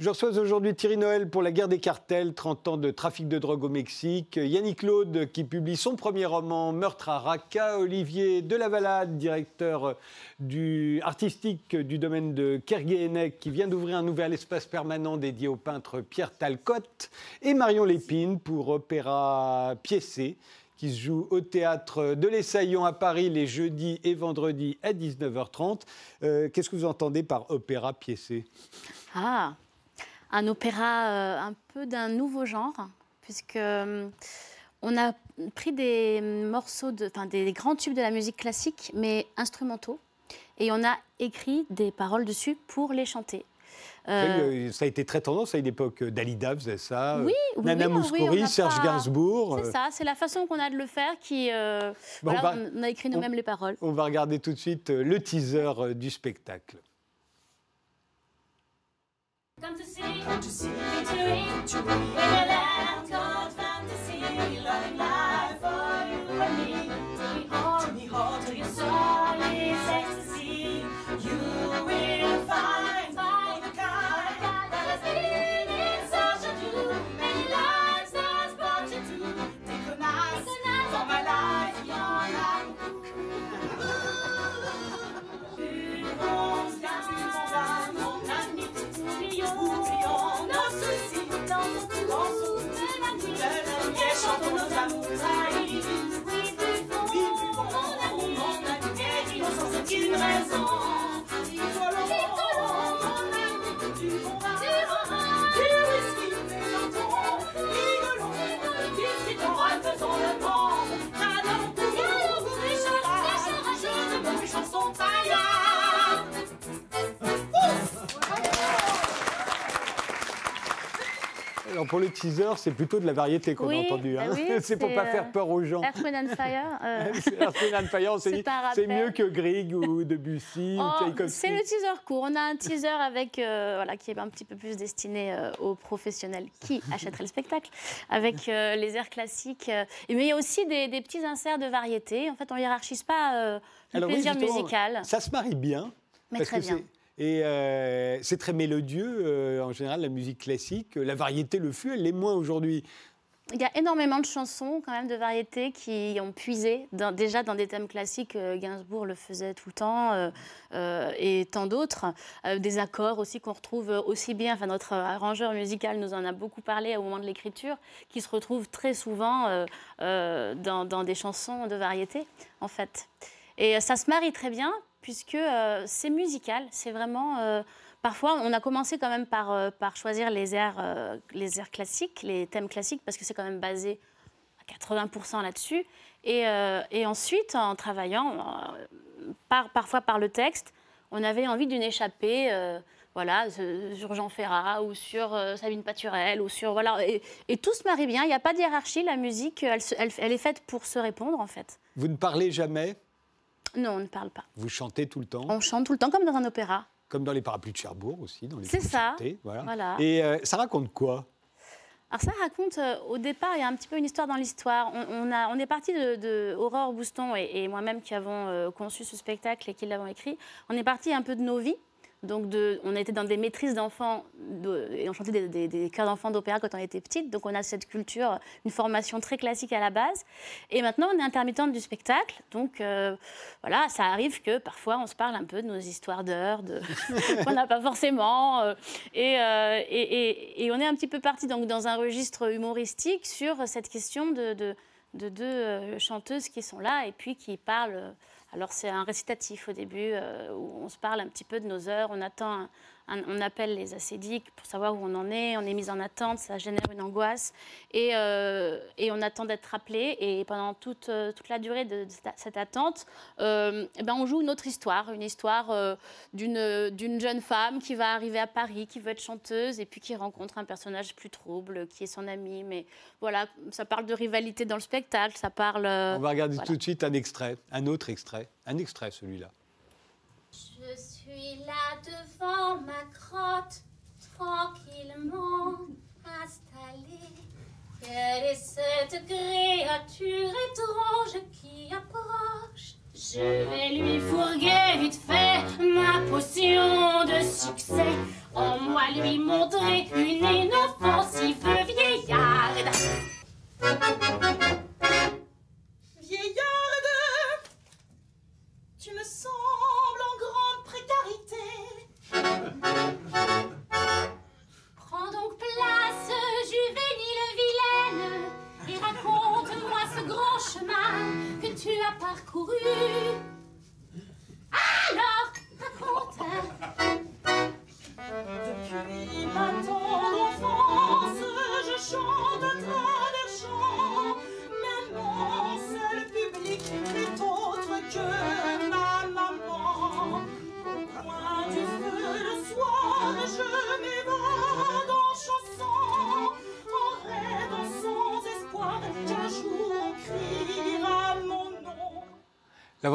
S1: Je reçois aujourd'hui Thierry Noël pour La guerre des cartels, 30 ans de trafic de drogue au Mexique. Yannick Claude qui publie son premier roman Meurtre à Raqqa. Olivier Delavalade, directeur artistique du domaine de Kerguéhenec, qui vient d'ouvrir un nouvel espace permanent dédié au peintre Pierre Talcotte. Et Marion Lépine pour Opéra Piécé qui se joue au théâtre de l'Essaillon à Paris les jeudis et vendredis à 19h30. Euh, qu'est-ce que vous entendez par opéra piécé?
S4: Ah, un opéra euh, un peu d'un nouveau genre, puisque euh, on a pris des morceaux, de, enfin des, grands tubes de la musique classique, mais instrumentaux, et on a écrit des paroles dessus pour les chanter.
S1: Euh, ça a été très tendance à une époque. Dalida faisait ça.
S4: Oui,
S1: Nana Mouskouri, Serge Gainsbourg.
S4: C'est ça, c'est la façon qu'on a de le faire qui. voilà, on, a écrit nous-mêmes les paroles.
S1: On va regarder tout de suite le teaser du spectacle. Come to see, come to see, victory, victory, in the land called fantasy. Vive com o nome de Deus, nossa razão. Raison. pour le teaser, c'est plutôt de la variété qu'on a entendu. Hein.
S4: Bah
S1: c'est pour pas faire euh, peur aux gens.
S4: Earth, and Fire.
S1: Euh... and Fire, c'est mieux que Grieg ou Debussy
S4: oh, C'est le teaser court. On a un teaser avec, euh, voilà, qui est un petit peu plus destiné euh, aux professionnels qui achèteraient le spectacle, avec les airs classiques. mais il y a aussi des, petits inserts de variété. En fait, on hiérarchise pas le plaisir musical.
S1: Ça se marie bien.
S4: Mais très bien.
S1: Et euh, c'est très mélodieux, euh, en général, la musique classique. La variété le fut, elle l'est moins aujourd'hui.
S4: Il y a énormément de chansons, quand même, de variété qui ont puisé déjà dans des thèmes classiques. Euh, Gainsbourg le faisait tout le temps, et tant d'autres. des accords aussi qu'on retrouve aussi bien. Enfin, notre arrangeur musical nous en a beaucoup parlé au moment de l'écriture, qui se retrouvent très souvent dans, dans, des chansons de variété, en fait. Et ça se marie très bien puisque euh, c'est musical. C'est vraiment. Euh, parfois, on a commencé quand même par, euh, choisir les airs, les airs classiques, les thèmes classiques, parce que c'est quand même basé à 80% là-dessus. Et, ensuite, en travaillant, par, parfois par le texte, on avait envie d'une échappée. voilà, sur Jean Ferrat ou sur Sabine Paturel ou sur voilà et, tout se marie bien. Il n'y a pas de hiérarchie. La musique, elle est faite pour se répondre en fait.
S1: Vous ne parlez jamais
S4: non, on ne parle pas.
S1: Vous chantez tout le temps
S4: On chante tout le temps, comme dans un opéra.
S1: Comme dans les parapluies de Cherbourg aussi.
S4: C'est ça.
S1: Voilà. Et euh, ça raconte quoi
S4: alors ça raconte, euh, au départ, il y a un petit peu une histoire dans l'histoire. On, a, on est parti de, Aurore Bouston et, moi-même qui avons euh, conçu ce spectacle et qui l'avons écrit. On est parti un peu de nos vies. Donc, de, on était dans des maîtrises d'enfants et on chantait des, des, chœurs d'enfants d'opéra quand on était petite. Donc, on a cette culture, une formation très classique à la base. Et maintenant, on est intermittente du spectacle. Donc, euh, voilà, ça arrive que parfois, on se parle un peu de nos histoires d'heures, de... qu'on n'a pas forcément. Euh, euh, et, on est un petit peu parti dans un registre humoristique sur cette question de deux chanteuses qui sont là et puis qui parlent alors c'est un récitatif au début euh, où on se parle un petit peu de nos heures, on attend on appelle les acédiques pour savoir où on en est, on est mis en attente, ça génère une angoisse et, euh, et on attend d'être rappelé. Et pendant toute, euh, toute la durée de, cette attente, euh, eh ben on joue une autre histoire, une histoire d'une jeune femme qui va arriver à Paris, qui veut être chanteuse et puis qui rencontre un personnage plus trouble qui est son ami. Mais voilà, ça parle de rivalité dans le spectacle, ça parle.
S1: on va regarder tout de suite un extrait, un autre extrait, un extrait celui-là.
S6: Je suis là devant ma grotte, tranquillement installée. Quelle est cette créature étrange qui approche? Je vais lui fourguer vite fait ma potion de succès. En moi lui montrer une inoffensive. Vieillarde, parcouru.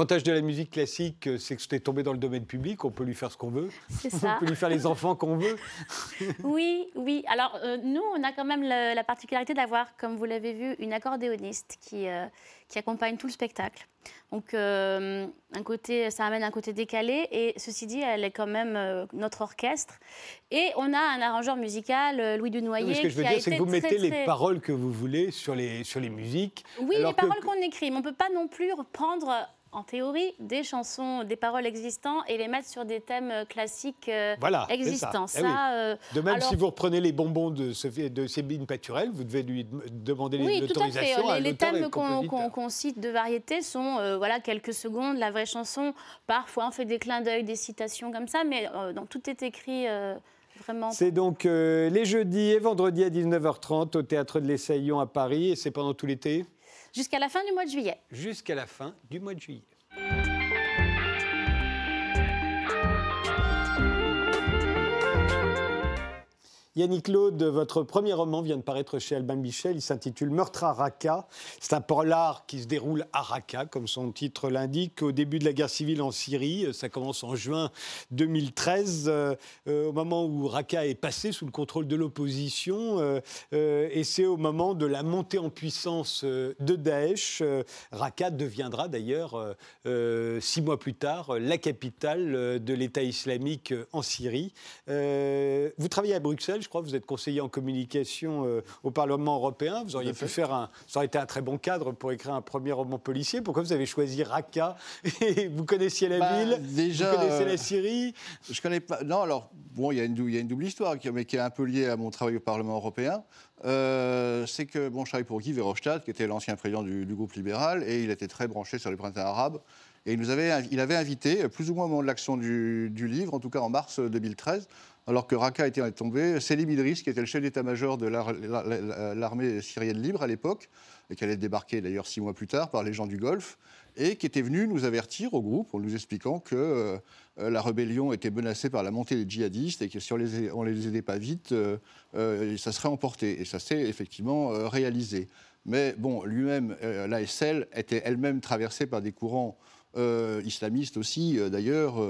S1: L'avantage de la musique classique, c'est que c'est tombé dans le domaine public, on peut lui faire ce qu'on veut.
S4: C'est ça.
S1: On peut lui faire les enfants qu'on veut.
S4: oui, oui. Alors, euh, nous, on a quand même la particularité d'avoir, comme vous l'avez vu, une accordéoniste qui, euh, qui accompagne tout le spectacle. Donc, euh, un côté, ça amène un côté décalé. Et ceci dit, elle est quand même euh, notre orchestre. Et on a un arrangeur musical, euh, Louis Dunoyer.
S1: ce que je veux
S4: dire,
S1: c'est que vous mettez les paroles que vous voulez sur les, sur les musiques.
S4: Oui, les paroles qu'on écrit. Mais on ne peut pas non plus reprendre en théorie, des chansons, des paroles existantes et les mettre sur des thèmes euh, classiques euh, existants.
S1: Eh euh, de même, si vous reprenez les bonbons de, de Sébine Paturel, vous devez lui demander l'autorisation.
S4: Oui, les, les thèmes qu'on cite de variété sont voilà, quelques secondes, la vraie chanson. Parfois, on fait des clins d'œil, des citations comme ça, mais dans, tout est écrit. Vraiment.
S1: C'est donc les jeudis et vendredis à 19h30 au Théâtre de l'Essaillon à Paris et c'est pendant tout l'été?
S4: Jusqu'à la fin du mois de juillet.
S1: Jusqu'à la fin du mois de juillet. Yannick Claude, votre premier roman vient de paraître chez Albin Michel. Il s'intitule Meurtre à Raqqa. C'est un polar qui se déroule à Raqqa, comme son titre l'indique, au début de la guerre civile en Syrie. Ça commence en juin 2013, euh, euh, au moment où Raqqa est passé sous le contrôle de l'opposition. Euh, et c'est au moment de la montée en puissance de Daesh. Raqqa deviendra d'ailleurs, six mois plus tard, la capitale de l'État islamique en Syrie. vous travaillez à Bruxelles je crois. Vous êtes conseiller en communication euh, au Parlement européen. Vous auriez pu faire un. Ça aurait été un très bon cadre pour écrire un premier roman policier. Pourquoi vous avez choisi Raqqa? Vous connaissiez la
S5: bah,
S1: ville?
S5: déjà,
S1: Vous connaissez la Syrie?
S5: Je connais pas. Non, alors, bon, il y, a une, y a une double histoire, mais qui est un peu liée à mon travail au Parlement européen. Euh, c'est que bon, je travaille pour Guy Verhofstadt, qui était l'ancien président du, groupe libéral, et il était très branché sur les printemps arabes. Et il, nous avait, il avait invité, plus ou moins au moment de l'action du, du, livre, en tout cas en mars 2013, alors que Raqqa était tombé, Selim Idriss, qui était le chef d'état-major de l'armée syrienne libre à l'époque, et qui allait débarquer d'ailleurs six mois plus tard par les gens du Golfe, et qui était venu nous avertir au groupe en nous expliquant que euh, la rébellion était menacée par la montée des djihadistes et que si on ne les aidait pas vite, euh, euh, ça serait emporté. Et ça s'est effectivement réalisé. Mais bon, lui-même, l'ASL était elle-même traversée par des courants islamistes aussi, d'ailleurs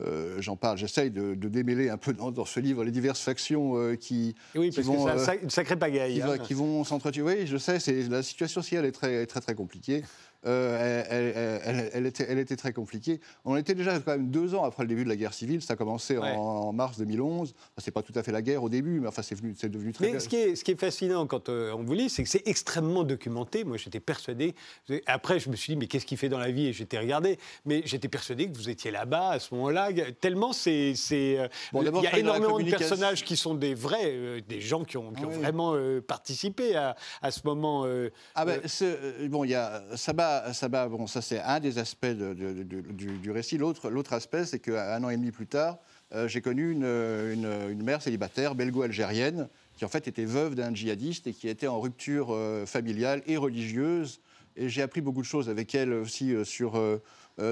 S5: euh, j'en parle, j'essaye de, de démêler un peu dans, dans ce livre les diverses factions euh, qui,
S1: Et oui,
S5: qui
S1: parce
S5: vont,
S1: que c'est un
S5: euh,
S1: une sacrée pagaille.
S5: qui,
S1: hein.
S5: qui vont s'entretuer. Oui, je sais, c'est, la situation sociale est très, très, très compliquée. Euh, elle, elle- elle- elle était, elle était très compliquée. On était déjà quand même deux ans après le début de la guerre civile. Ça a commencé en-
S1: Ouais.
S5: en, mars 2011. Enfin, c'est pas tout à fait la guerre au début, mais enfin, c'est, venu, c'est devenu très.
S1: Mais ce qui, est, ce qui est fascinant quand euh, on vous lit, c'est que c'est extrêmement documenté. Moi, j'étais persuadé. Après, je me suis dit, mais qu'est-ce qu'il fait dans la vie? Et j'étais regardé. Mais j'étais persuadé que vous étiez là-bas à ce moment-là. Tellement c'est. c'est, euh,
S5: Bon,
S1: il y a énormément de personnages qui sont des vrais, euh, des gens qui ont, qui ont
S5: Oui.
S1: vraiment participé à, à ce moment.
S5: Ah ben, bon, il y a Saba, bon, ça c'est un des aspects de- de- de- du, du récit. L'autre, l'autre aspect, c'est qu'un an et demi plus tard, euh, j'ai connu une, une- une mère célibataire belgo-algérienne qui en fait était veuve d'un djihadiste et qui était en rupture euh, familiale et religieuse. Et j'ai appris beaucoup de choses avec elle aussi euh, sur, euh,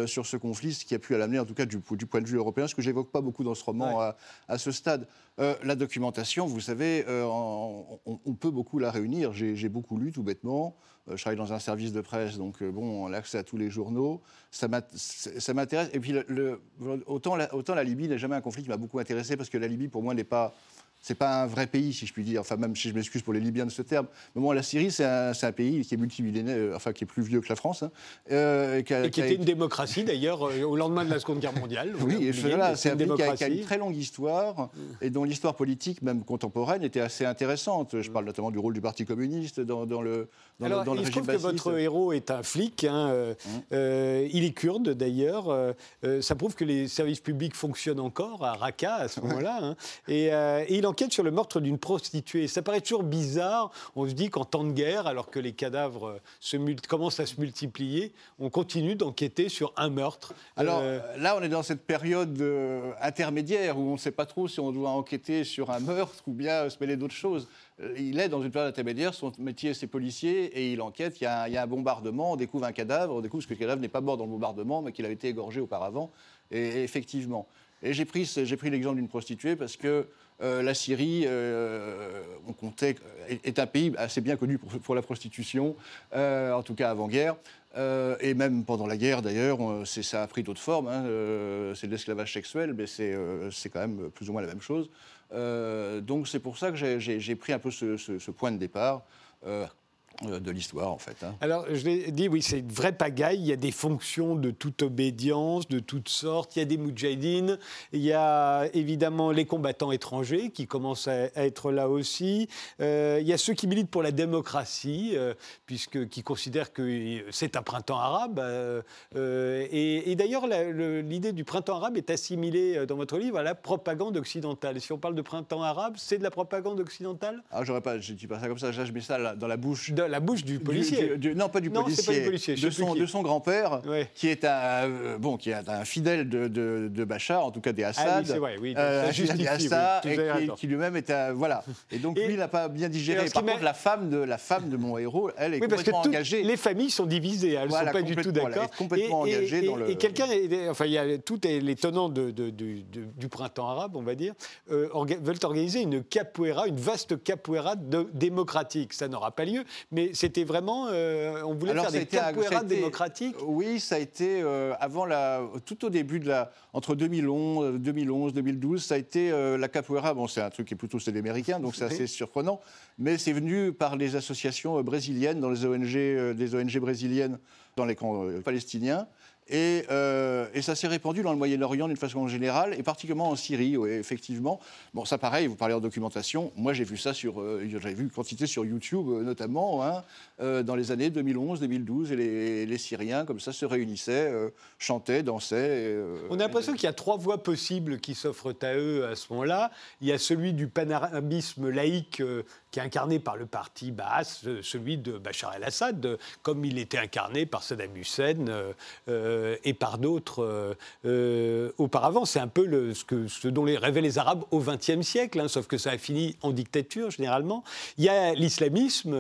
S5: sur ce conflit, ce qui a pu l'amener, en tout cas du, du point de vue européen, ce que j'évoque pas beaucoup dans ce roman
S1: Ouais.
S5: à, à ce stade. La documentation, vous savez, en- on, on peut beaucoup la réunir. J'ai j'ai beaucoup lu, tout bêtement. Euh, je travaille dans un service de presse, donc euh, bon, on a accès à tous les journaux. Ça m'int- ça m'intéresse. Et puis, autant, autant la Libye n'est jamais un conflit qui m'a beaucoup intéressé, parce que la Libye, pour moi, n'est pas... C'est pas un vrai pays, si je puis dire. Enfin, même si je m'excuse pour les Libyens de ce terme. Mais moi, la Syrie, c'est un, pays qui est multimillénaire, euh, enfin, qui est plus vieux que la France. hein, euh, qui a-
S1: et qui
S5: qui
S1: était une démocratie d'ailleurs euh, au lendemain de la Seconde Guerre mondiale.
S5: oui, voilà, c'est un pays qui a, qui a une très longue histoire et dont l'histoire politique, même contemporaine, était assez intéressante. Je parle notamment du rôle du Parti communiste dans, dans le, dans
S1: Alors,
S5: le, dans le
S1: il se trouve que votre héros est un flic. hein, euh, euh, il est kurde d'ailleurs. ça prouve que les services publics fonctionnent encore à Raqqa à ce moment-là. hein. et, et il enquête sur le meurtre d'une prostituée. Ça paraît toujours bizarre. On se dit qu'en temps de guerre, alors que les cadavres se commencent à se multiplier, on continue d'enquêter sur un meurtre.
S5: Alors
S1: Euh,
S5: là, on est dans cette période euh, intermédiaire où on ne sait pas trop si on doit enquêter sur un meurtre ou bien euh, se mêler d'autres choses. Euh, Il est dans une période intermédiaire, son métier c'est policier et il enquête. Il y, a un, il y a un bombardement, on découvre un cadavre, on découvre que le cadavre n'est pas mort dans le bombardement mais qu'il avait été égorgé auparavant. Et, et effectivement. Et j'ai pris, ce- j'ai pris l'exemple d'une prostituée parce que euh, la Syrie, euh, on comptait, est, est un pays assez bien connu pour, la prostitution, euh, en tout cas avant-guerre. Euh, et même pendant la guerre, d'ailleurs, ça a pris d'autres formes. hein, euh, c'est de l'esclavage sexuel, mais c'est euh, quand même plus ou moins la même chose. Euh, donc c'est pour ça que j'ai- pris un peu ce, point de départ euh, euh, de l'histoire, en fait. hein.
S1: Alors, je l'ai dit, oui, c'est une vraie pagaille. Il y a des fonctions de toute obédience, de toutes sortes. Il y a des moudjahidines. Il y a évidemment les combattants étrangers qui commencent à, à être là aussi. Euh, il y a ceux qui militent pour la démocratie, euh, puisque qui considèrent que c'est un printemps arabe. euh, euh, et et d'ailleurs, l'idée du printemps arabe est assimilée euh, dans votre livre à la propagande occidentale. Si on parle de printemps arabe, c'est de la propagande occidentale?
S5: Ah, j'aurais pas, je dis pas ça comme ça, je mets ça dans la bouche.
S1: De la bouche du policier.
S5: du- du- non, pas du
S1: Non, c'est pas
S5: policier.
S1: du policier,
S5: de, son, de son grand-père,
S1: Ouais.
S5: qui est un euh, bon, qui est un fidèle de, de, de Bachar, en tout cas des Assad.
S1: Ah oui, c'est vrai, oui,
S5: Euh, des
S1: oui,
S5: Assad,
S1: vous
S5: et qui, qui lui-même est un voilà. Et donc
S1: Et-
S5: lui, il n'a pas bien digéré. Par contre, la femme de la femme de mon héros, elle est
S1: Oui, parce que
S5: complètement engagée.
S1: les familles sont divisées, elles ne
S5: Voilà,
S1: sont pas du tout
S5: complètement,
S1: d'accord.
S5: complètement
S1: et,
S5: engagée
S1: et-
S5: dans le-
S1: Et quelqu'un, enfin, il y a tout les tenants du- printemps arabe, on va dire, euh, veulent organiser une capoeira, une vaste capoeira de- démocratique. Ça n'aura pas lieu, mais c'était vraiment, euh, on voulait
S5: Alors,
S1: faire des capoeiras démocratiques.
S5: Oui, ça a été euh, avant la, tout au début de la, entre 2011, 2011, 2012, ça a été euh, la capoeira. Bon, c'est un truc qui est plutôt c'est des Américains, donc c'est assez surprenant. Mais c'est venu par les associations brésiliennes, dans les ONG, des ONG brésiliennes dans les camps palestiniens. Et, euh, et ça s'est répandu dans le Moyen-Orient d'une façon générale, et particulièrement en Syrie, oui, effectivement. Bon, ça pareil, vous parlez en documentation. Moi, j'ai vu ça sur, euh, j'avais vu une quantité sur YouTube, euh, notamment, hein, euh, dans les années 2011, 2012, et les, les Syriens, comme ça, se réunissaient, chantaient, dansaient. et,
S1: On a l'impression qu'il y a trois voies possibles qui s'offrent à eux à ce moment-là. Il y a celui du panarabisme laïque qui est incarné par le parti Baas, celui de Bachar el-Assad, comme il était incarné par Saddam Hussein euh, et par d'autres euh, euh, auparavant. C'est un peu le- ce, que, ce dont les, rêvaient les Arabes au XXe siècle, hein, sauf que ça a fini en dictature généralement. Il y a l'islamisme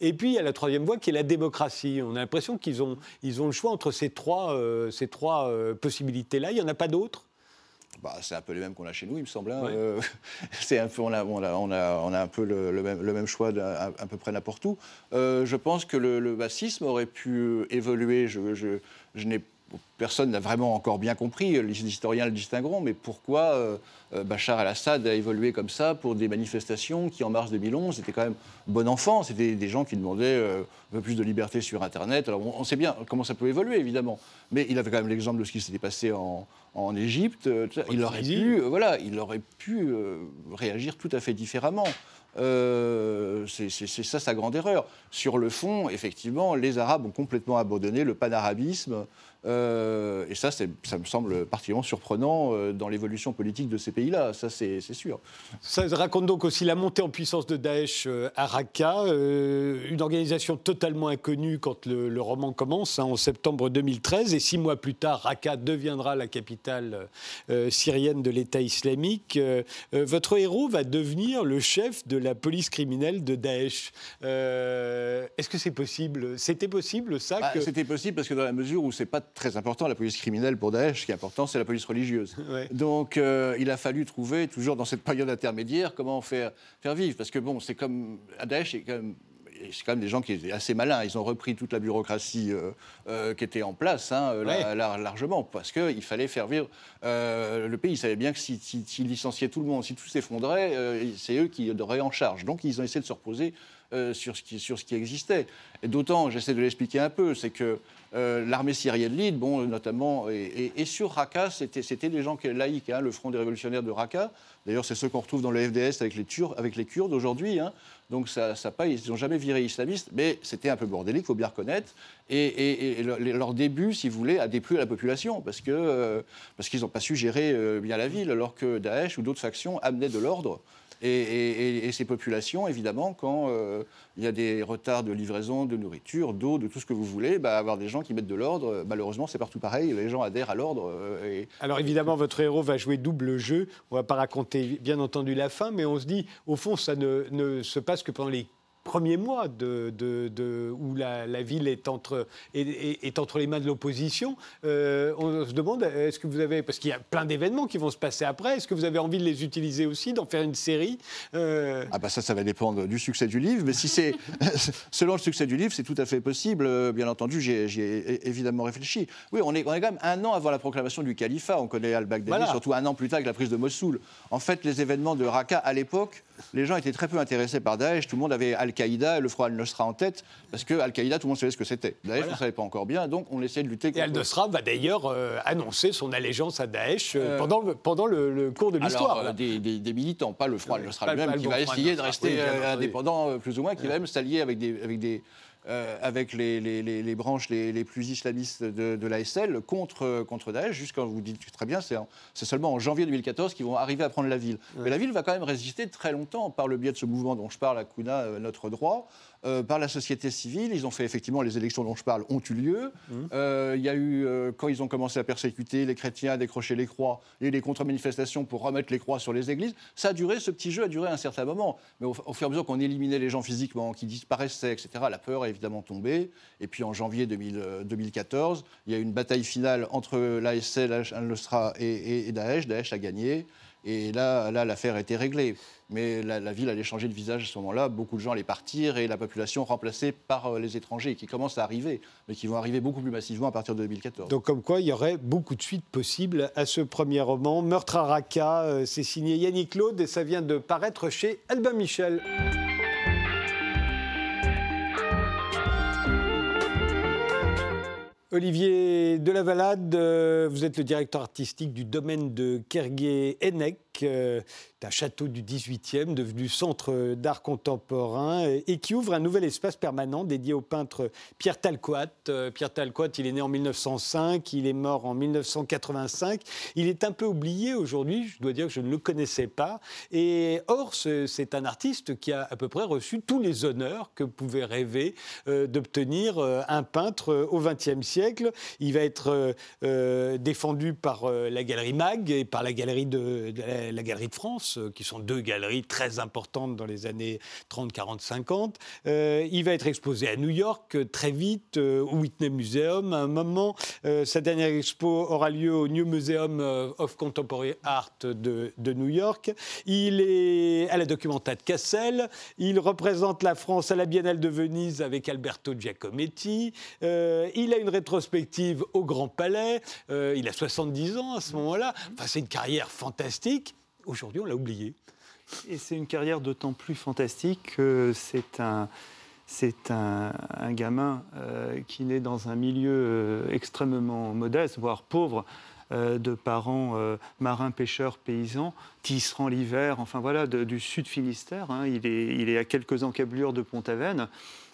S1: et puis il y a la troisième voie qui est la démocratie. On a l'impression qu'ils ont, ils ont le choix entre ces trois, ces trois possibilités-là. Il n'y en a pas d'autres?
S5: Bah, c'est un peu les mêmes qu'on a chez nous, il me semble. hein.
S1: Ouais.
S5: Euh, c'est un peu, on, a, on, a, on, a, on a un peu le, le même, le même choix à, à peu près n'importe où. Euh, je pense que le, le bassisme aurait pu évoluer. Je, je, je n'ai personne n'a vraiment encore bien compris, les historiens le distingueront, mais pourquoi euh, euh, Bachar el-Assad a évolué comme ça pour des manifestations qui, en mars 2011, étaient quand même bon enfant. C'était des gens qui demandaient euh, un peu plus de liberté sur Internet. Alors, on, on sait bien comment ça peut évoluer, évidemment. Mais il avait quand même l'exemple de ce qui s'était passé en, en Égypte. Il aurait pu, voilà, il aurait pu euh, réagir tout à fait différemment. Euh, c'est ça sa grande erreur. Sur le fond, effectivement, les Arabes ont complètement abandonné le panarabisme. euh, et ça, ça me semble particulièrement surprenant euh, dans l'évolution politique de ces pays-là. Ça, c'est sûr.
S1: Ça raconte donc aussi la montée en puissance de Daesh euh, à Raqqa, euh, une organisation totalement inconnue quand le, le roman commence, hein, en septembre 2013. Et six mois plus tard, Raqqa deviendra la capitale euh, syrienne de l'État islamique. Euh, euh, votre héros va devenir le chef de la police criminelle de Daesh. Euh, Est-ce que c'est possible? C'était possible, ça
S5: Bah, C'était possible parce que dans la mesure où c'est pas très important la police criminelle pour Daesh, ce qui est important, c'est la police religieuse.
S1: Ouais.
S5: Donc euh, il a fallu trouver, toujours dans cette période intermédiaire, comment faire, faire vivre. Parce que bon, c'est comme. À Daesh, c'est quand même. C'est quand même des gens qui étaient assez malins. Ils ont repris toute la bureaucratie euh, euh, qui était en place, hein, la-
S1: Ouais.
S5: la- largement, parce qu'il fallait faire vivre euh, le pays. Ils savaient bien que s'ils si, licenciaient tout le monde, si tout s'effondrait, c'est eux qui auraient en charge. Donc ils ont essayé de se reposer euh, sur, ce qui, existait. Et d'autant, j'essaie de l'expliquer un peu, c'est que euh, l'armée syrienne libre, bon, notamment, et, sur Raqqa, c'était des gens qui laïcs, hein, le Front des révolutionnaires de Raqqa. D'ailleurs, c'est ceux qu'on retrouve dans le FDS avec les, Turcs, avec les Kurdes aujourd'hui. hein. Donc, ça, ça pas, ils n'ont jamais viré islamistes, mais c'était un peu bordélique, il faut bien reconnaître. Et, leur, début, si vous voulez, a déplu à la population, parce euh, qu'ils n'ont pas su gérer bien la ville, alors que Daesh ou d'autres factions amenaient de l'ordre. Et, ces populations, évidemment, quand euh, il y a des retards de livraison, de nourriture, d'eau, de tout ce que vous voulez, bah, avoir des gens qui mettent de l'ordre, euh, malheureusement, c'est partout pareil. Les gens adhèrent à l'ordre. euh, et
S1: Alors évidemment, votre héros va jouer double jeu. On va pas raconter, bien entendu, la fin, mais on se dit, au fond, ça ne, ne se passe que pendant les premiers mois de, de- de- où la, la ville est entre, est, est- est entre les mains de l'opposition. Euh, on se demande, est-ce que vous avez, parce qu'il y a plein d'événements qui vont se passer après, est-ce que vous avez envie de les utiliser aussi, d'en faire une série Euh,
S5: Ah bah ça, ça va dépendre du succès du livre, mais si c'est selon le succès du livre, c'est tout à fait possible. Euh, Bien entendu, j'y ai, évidemment réfléchi. Oui, on est, on est quand même un an avant la proclamation du califat. On connaît al-Baghdadi,
S1: Voilà.
S5: surtout un an plus tard avec la prise de Mossoul. En fait, les événements de Raqqa à l'époque, les gens étaient très peu intéressés par Daesh. Tout le monde avait Al-Qaïda et le Front al-Nusra en tête, parce que Al-Qaïda, tout le monde savait ce que c'était. Daesh, on ne savait pas encore bien, donc on essayait de lutter
S1: et
S5: contre.
S1: Al-Nusra va d'ailleurs euh, annoncer son allégeance à Daesh euh,
S5: Euh,
S1: pendant, le, pendant le, le cours de l'histoire.
S5: Des, des- des militants, pas le Front al-Nusra lui-même, qui va essayer de rester
S1: Oui,
S5: indépendant, plus ou moins, qui va même s'allier avec des, avec des, euh, avec les, les- les- les branches les, plus islamistes de, de l'ASL contre, contre Daesh, jusqu'à, vous dites très bien, c'est, en- c'est seulement en janvier 2014 qu'ils vont arriver à prendre la ville. Mais la ville va quand même résister très longtemps par le biais de ce mouvement dont je parle, à Kuna, euh, Notre Droit. Euh, par la société civile, ils ont fait effectivement les élections dont je parle ont eu lieu. Euh, Il y a eu euh, quand ils ont commencé à persécuter les chrétiens, à décrocher les croix, il y a eu des contre-manifestations pour remettre les croix sur les églises. Ça a duré, ce petit jeu a duré un certain moment. Mais au, au fur et à mesure qu'on éliminait les gens physiquement, qui disparaissaient, etc., la peur a évidemment tombé. Et puis en janvier 2000, euh, 2014, il y a eu une bataille finale entre l'ASL, Al-Nusra et, et- et Daesh. Daesh a gagné. Et là, là, l'affaire était réglée. Mais la, ville allait changer de visage à ce moment-là. Beaucoup de gens allaient partir et la population remplacée par euh, les étrangers qui commencent à arriver, mais qui vont arriver beaucoup plus massivement à partir de 2014.
S1: Donc, comme quoi, il y aurait beaucoup de suites possibles à ce premier roman. Meurtre à Raqqa, euh, c'est signé Yannick Claude et ça vient de paraître chez Albin Michel. Olivier Delavalade, euh, vous êtes le directeur artistique du domaine de Kergué-Hennec, euh, un château du 18e devenu centre d'art contemporain euh, et qui ouvre un nouvel espace permanent dédié au peintre Pierre Talquat. Euh, Pierre Talquat, il est né en 1905, il est mort en 1985. Il est un peu oublié aujourd'hui, je dois dire que je ne le connaissais pas. Et or, ce- c'est un artiste qui a à peu près reçu tous les honneurs que pouvait rêver euh, d'obtenir euh, un peintre euh, au XXe siècle. Il va être euh, euh, défendu par euh, la galerie Mag et par la galerie de, de la la, Galerie de France, euh, qui sont deux galeries très importantes dans les années 30, 40, 50. Euh, il va être exposé à New York euh, très vite, euh, au Whitney Museum à un moment. Sa dernière expo aura lieu au New Museum of Contemporary Art de, New York. Il est à la Documenta de Cassel. Il représente la France à la Biennale de Venise avec Alberto Giacometti. Il a une rétrospective au Grand Palais. Il a 70 ans à ce moment-là. Enfin, c'est une carrière fantastique. Aujourd'hui, on l'a oublié.
S2: Et c'est une carrière d'autant plus fantastique que c'est un, c'est un, gamin euh, qui naît dans un milieu euh, extrêmement modeste, voire pauvre, euh, de parents marins, pêcheurs, paysans, tisserand l'hiver, enfin voilà, du sud Finistère. hein. Il, est, il est à quelques encablures de Pont-Aven,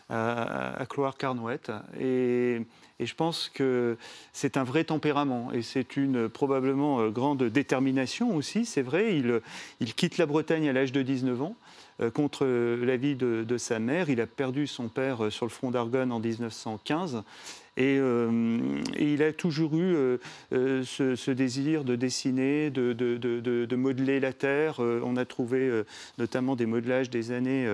S2: à, Cloire-Carnouette. Et, je pense que c'est un vrai tempérament et c'est une probablement euh, grande détermination aussi. C'est vrai, il, quitte la Bretagne à l'âge de 19 ans euh, contre l'avis de, de sa mère. Il a perdu son père euh, sur le front d'Argonne en 1915. Et, euh, et il a toujours eu euh, euh, ce, ce désir de dessiner, de, de- de- de- de modeler la terre. Euh, on a trouvé notamment des modelages des années,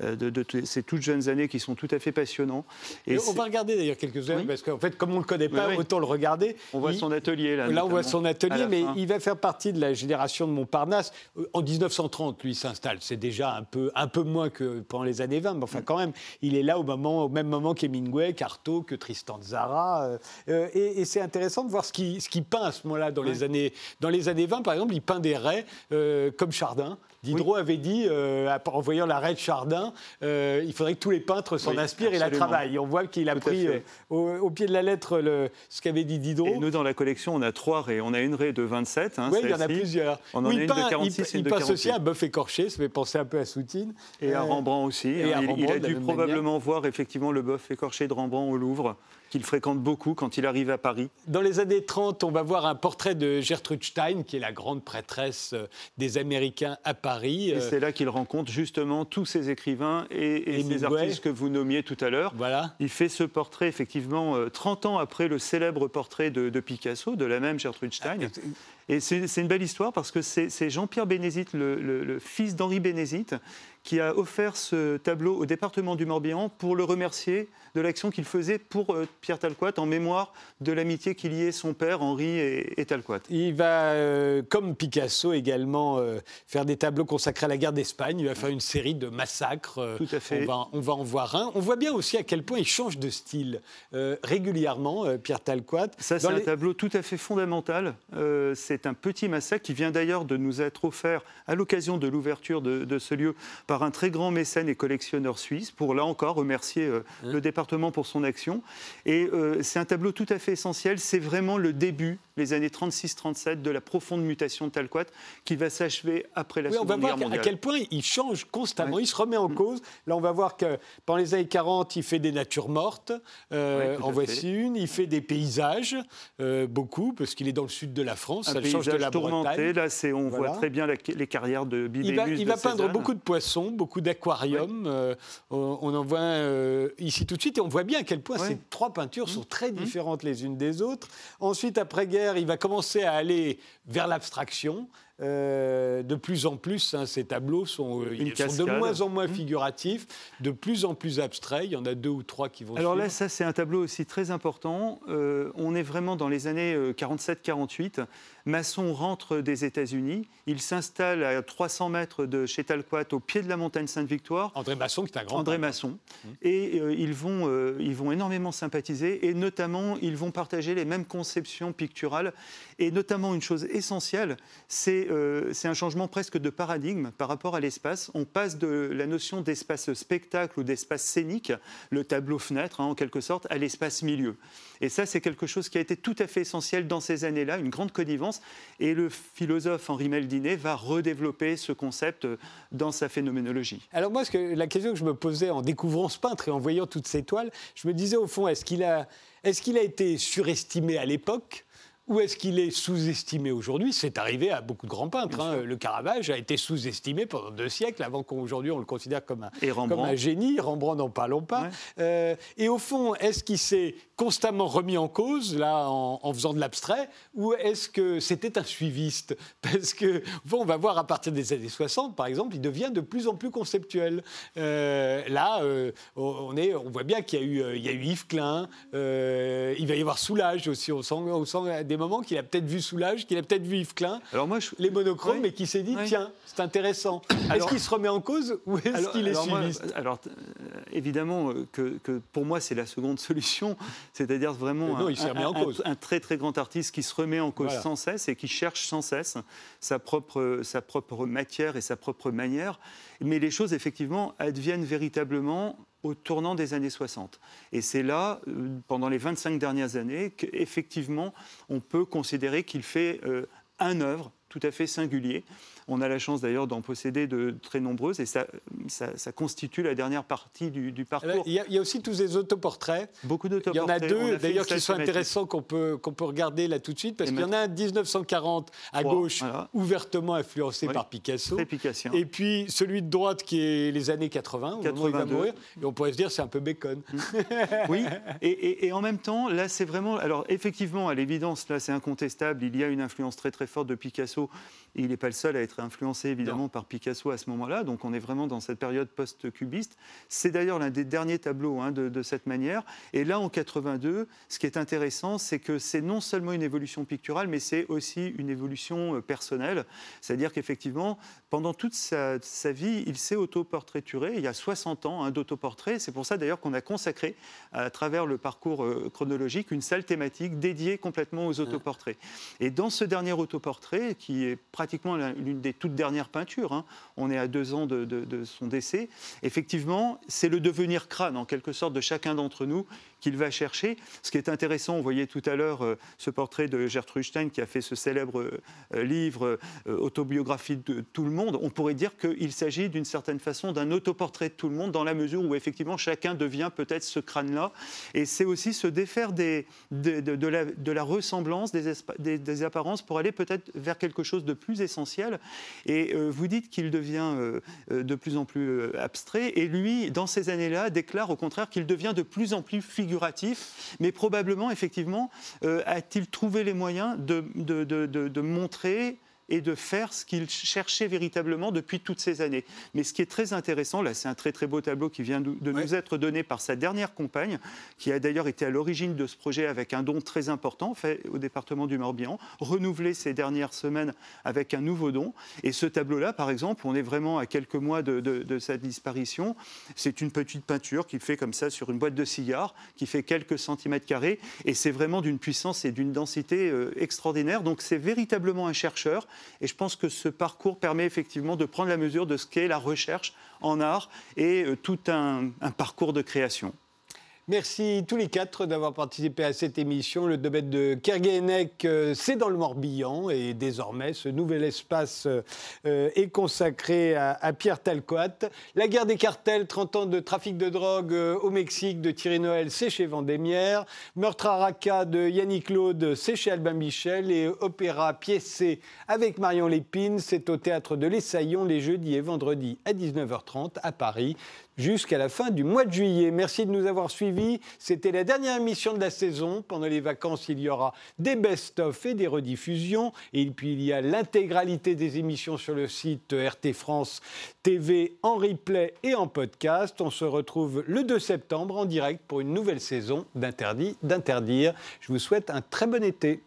S2: de, ces toutes jeunes années qui sont tout à fait passionnants.
S1: Et on va regarder d'ailleurs quelques-uns,
S2: Oui.
S1: parce qu'en fait, comme on ne le connaît pas,
S2: Oui, oui.
S1: autant le regarder.
S2: on voit
S1: Il-
S2: son atelier là.
S1: Là, on voit son atelier, mais
S2: fin.
S1: il va faire partie de la génération de Montparnasse. En 1930, lui, il s'installe. C'est déjà un peu, un peu moins que pendant les années 20, mais enfin, quand même, il est là au, moment, au même moment qu'Hemingway, qu'Artaud, que Tristan Euh, euh, et et c'est intéressant de voir ce qu'il ce qu'il peint à ce moment-là, dans, les années, dans les années 20, par exemple, il peint des raies euh, comme Chardin. Diderot avait dit, euh, en voyant la raie de Chardin, il faudrait que tous les peintres s'en
S2: Oui,
S1: inspirent et la travaillent. Et on voit qu'il a
S2: Tout à
S1: pris au, au pied de la lettre le- ce qu'avait dit Diderot.
S2: Et nous, dans la collection, on a trois raies. On a une raie de 27. hein,
S1: Oui, il y en a plusieurs.
S2: On en
S1: Oui,
S2: a une de
S1: peint-
S2: 46
S1: il,
S2: et une
S1: il
S2: de
S1: passe aussi
S2: 48.
S1: un bœuf écorché, ça fait penser un peu à Soutine.
S2: Et à Rembrandt aussi. hein.
S1: à
S2: Il-
S1: Rembrandt,
S2: il,
S1: de
S2: a dû probablement voir effectivement le bœuf écorché de Rembrandt au Louvre, qu'il fréquente beaucoup quand il arrive à Paris.
S1: Dans les années 30, on va voir un portrait de Gertrude Stein, qui est la grande prêtresse euh, des Américains à Paris.
S2: Et
S1: Euh,
S2: c'est là qu'il rencontre justement tous ces écrivains et, et ces artistes que vous nommiez tout à l'heure.
S1: Voilà.
S2: Il fait ce portrait effectivement euh, 30 ans après le célèbre portrait de, de Picasso, de la même Gertrude Stein.
S1: Ah,
S2: Et c'est une belle histoire parce que c'est c'est Jean-Pierre Bénézite, le, le- le fils d'Henri Bénézite, qui a offert ce tableau au département du Morbihan pour le remercier de l'action qu'il faisait pour euh, Pierre Talquat en mémoire de l'amitié qu'il liait son père, Henri et, et Talquat.
S1: Il va, euh, comme Picasso également, euh, faire des tableaux consacrés à la guerre d'Espagne. Il va faire une série de massacres.
S2: Tout à fait.
S1: On va, on va en voir un. On voit bien aussi à quel point il change de style euh, régulièrement, Pierre Talquat.
S2: Ça, c'est un tableau tout à fait fondamental. C'est un petit massacre qui vient d'ailleurs de nous être offert à l'occasion de l'ouverture de, de ce lieu par un très grand mécène et collectionneur suisse, pour là encore remercier euh,
S1: Hein
S2: le département pour son action. Et euh, c'est un tableau tout à fait essentiel. C'est vraiment le début, les années 36-37, de la profonde mutation de Talquat qui va s'achever après la
S1: Oui, on va
S2: Seconde
S1: voir
S2: Guerre
S1: qu'à- à
S2: mondiale.
S1: quel point il change constamment,
S2: Ouais.
S1: il se remet en cause. Là, on va voir que pendant les années 40, il fait des natures mortes. Euh,
S2: Ouais,
S1: en
S2: fait.
S1: voici une. Il fait des paysages, euh, beaucoup, parce qu'il est dans le sud de la France.
S2: Un
S1: ça change de la
S2: tourmenté,
S1: Bretagne.
S2: là, c'est, on
S1: Voilà.
S2: voit très bien la- les carrières de
S1: Il va, il va peindre
S2: Cézanne.
S1: beaucoup de poissons, beaucoup d'aquariums. Euh, on, on en voit ici tout de suite et on voit bien à quel point ces trois peintures
S2: Mmh.
S1: sont très différentes les unes des autres. Ensuite, après-guerre, il va commencer à aller vers l'abstraction. Euh, de plus en plus, hein, ces tableaux sont, euh, sont de.
S2: Mmh.
S1: moins en moins figuratifs, de plus en plus abstraits. Il y en a deux ou trois qui vont
S2: Alors là, ça, c'est un tableau aussi très important. Euh, on est vraiment dans les années euh, 47-48. Masson rentre des États-Unis. Il s'installe à 300 mètres de chez Talquat, au pied de la montagne Sainte-Victoire.
S1: André Masson, qui est un grand
S2: André. Masson. Et euh, ils, vont, euh, ils vont énormément sympathiser et notamment ils vont partager les mêmes conceptions picturales. Et notamment une chose essentielle, c'est euh, c'est un changement presque de paradigme par rapport à l'espace. On passe de la notion d'espace spectacle ou d'espace scénique, le tableau fenêtre hein, en quelque sorte, à l'espace milieu. Et ça, c'est quelque chose qui a été tout à fait essentiel dans ces années-là, une grande connivence. Et le philosophe Henri Meldinet va redévelopper ce concept euh, dans sa phénoménologie.
S1: Alors moi, que, la question que je me posais en découvrant ce peintre et en voyant toutes ces toiles, je me disais au fond, est-ce qu'il a été surestimé à l'époque Où est-ce qu'il est sous-estimé aujourd'hui? C'est arrivé à beaucoup de grands peintres. hein. Le Caravage a été sous-estimé pendant deux siècles avant qu'aujourd'hui on le considère comme un,
S2: Et
S1: comme
S2: Rembrandt.
S1: un génie. Rembrandt, n'en parlons pas.
S2: Ouais.
S1: Euh, et au fond, est-ce qu'il s'est constamment remis en cause, là, en, en faisant de l'abstrait, ou est-ce que c'était un suiviste? Parce que, bon, on va voir à partir des années 60, par exemple, il devient de plus en plus conceptuel. Euh, là, euh, on, est, on voit bien qu'il y a eu, il y a eu Yves Klein, il va y avoir Soulage aussi. On sent, on sent des moments qu'il a peut-être vu Soulage, qu'il a peut-être vu Yves Klein,
S2: Alors moi, je...
S1: les monochromes,
S2: Oui.
S1: mais qui s'est dit,
S2: Oui.
S1: tiens, c'est intéressant. Est-ce qu'il se remet en cause ou est-ce qu'il est
S2: alors moi, alors, euh, évidemment euh, que, que pour moi c'est la seconde solution, c'est-à-dire vraiment
S1: non,
S2: un,
S1: il s'est remis en
S2: un-
S1: cause.
S2: un très très grand artiste qui se remet en cause
S1: Voilà.
S2: sans cesse et qui cherche sans cesse sa propre, sa propre matière et sa propre manière. Mais les choses effectivement adviennent véritablement au tournant des années 60. Et c'est là, euh, pendant les 25 dernières années, qu'effectivement on peut considérer qu'il fait euh, un œuvre tout à fait singulier. On a la chance d'ailleurs d'en posséder de très nombreuses et ça, ça, ça constitue la dernière partie du, du
S1: Eh ben,
S2: parcours.
S1: Il y, a, il y a aussi tous ces autoportraits.
S2: Beaucoup
S1: Il y en a
S2: d'autoportraits.
S1: Deux, d'ailleurs, qui sont intéressants, qu'on peut, qu'on peut regarder là tout de suite, parce qu'il y en a un de 1940 à gauche,
S2: voilà.
S1: ouvertement influencé
S2: Oui.
S1: par Picasso.
S2: Très picassien.
S1: Et puis celui de droite qui est les années 80, au moment où il va
S2: 82.
S1: mourir. Et on pourrait se dire c'est un peu bacon.
S2: Oui, et, et- et en même temps, là, c'est vraiment. Alors, effectivement, à l'évidence, là, c'est incontestable. Il y a une influence très, très forte de Picasso. Et il n'est pas le seul à être influencé, évidemment, par Picasso à ce moment-là. Donc, on est vraiment dans cette période post-cubiste. C'est d'ailleurs l'un des derniers tableaux hein, de, de cette manière. Et là, en 82, ce qui est intéressant, c'est que c'est non seulement une évolution picturale, mais c'est aussi une évolution euh, personnelle. C'est-à-dire qu'effectivement, pendant toute sa, sa vie, il s'est autoportraituré. Il y a 60 ans hein, d'autoportrait. C'est pour ça d'ailleurs qu'on a consacré, à travers le parcours euh, chronologique, une salle thématique dédiée complètement aux autoportraits. Et dans ce dernier autoportrait, qui est pratiquement l'une des toutes dernières peintures, hein, on est à deux ans de son décès, effectivement, c'est le devenir crâne, en quelque sorte, de chacun d'entre nous qu'il va chercher. Ce qui est intéressant, on voyait tout à l'heure euh, ce portrait de Gertrude Stein qui a fait ce célèbre euh, livre euh, autobiographie de tout le monde. On pourrait dire qu'il s'agit d'une certaine façon d'un autoportrait de tout le monde dans la mesure où effectivement chacun devient peut-être ce crâne-là. Et c'est aussi se défaire de, la, ressemblance, des, apparences pour aller peut-être vers quelque chose de plus essentiel. Et vous dites qu'il devient de plus en plus abstrait. Et lui, dans ces années-là, déclare au contraire qu'il devient de plus en plus Mais probablement, effectivement, euh, a-t-il trouvé les moyens de montrer et de faire ce qu'il cherchait véritablement depuis toutes ces années. Mais ce qui est très intéressant, là c'est un très très beau tableau qui vient de,
S1: Ouais.
S2: nous être donné par sa dernière compagne, qui a d'ailleurs été à l'origine de ce projet avec un don très important fait au département du Morbihan, renouvelé ces dernières semaines avec un nouveau don. Et ce tableau-là, par exemple, on est vraiment à quelques mois de, de- de sa disparition. C'est une petite peinture qui fait comme ça sur une boîte de cigares, qui fait quelques centimètres carrés, et c'est vraiment d'une puissance et d'une densité euh, extraordinaire. Donc c'est véritablement un chercheur, et je pense que ce parcours permet effectivement de prendre la mesure de ce qu'est la recherche en art et euh, tout un- un parcours de création.
S1: Merci tous les quatre d'avoir participé à cette émission. Le domaine de Kerguénec, euh, c'est dans le Morbihan et désormais ce nouvel espace euh, est consacré à, à Pierre Talcoat. La guerre des cartels, 30 ans de trafic de drogue euh, au Mexique de Thierry Noël, c'est chez Vendémiaire. Meurtre à Raqqa de Yannick Claude, c'est chez Albin Michel. Et Opéra piécé avec Marion Lépine, c'est au théâtre de l'Essaillon les jeudis et vendredis à 19h30 à Paris jusqu'à la fin du mois de juillet. Merci de nous avoir suivis. C'était la dernière émission de la saison. Pendant les vacances, il y aura des best-of et des rediffusions. Et puis, il y a l'intégralité des émissions sur le site RT France TV en replay et en podcast. On se retrouve le 2 septembre en direct pour une nouvelle saison d'Interdit d'interdire. Je vous souhaite un très bon été.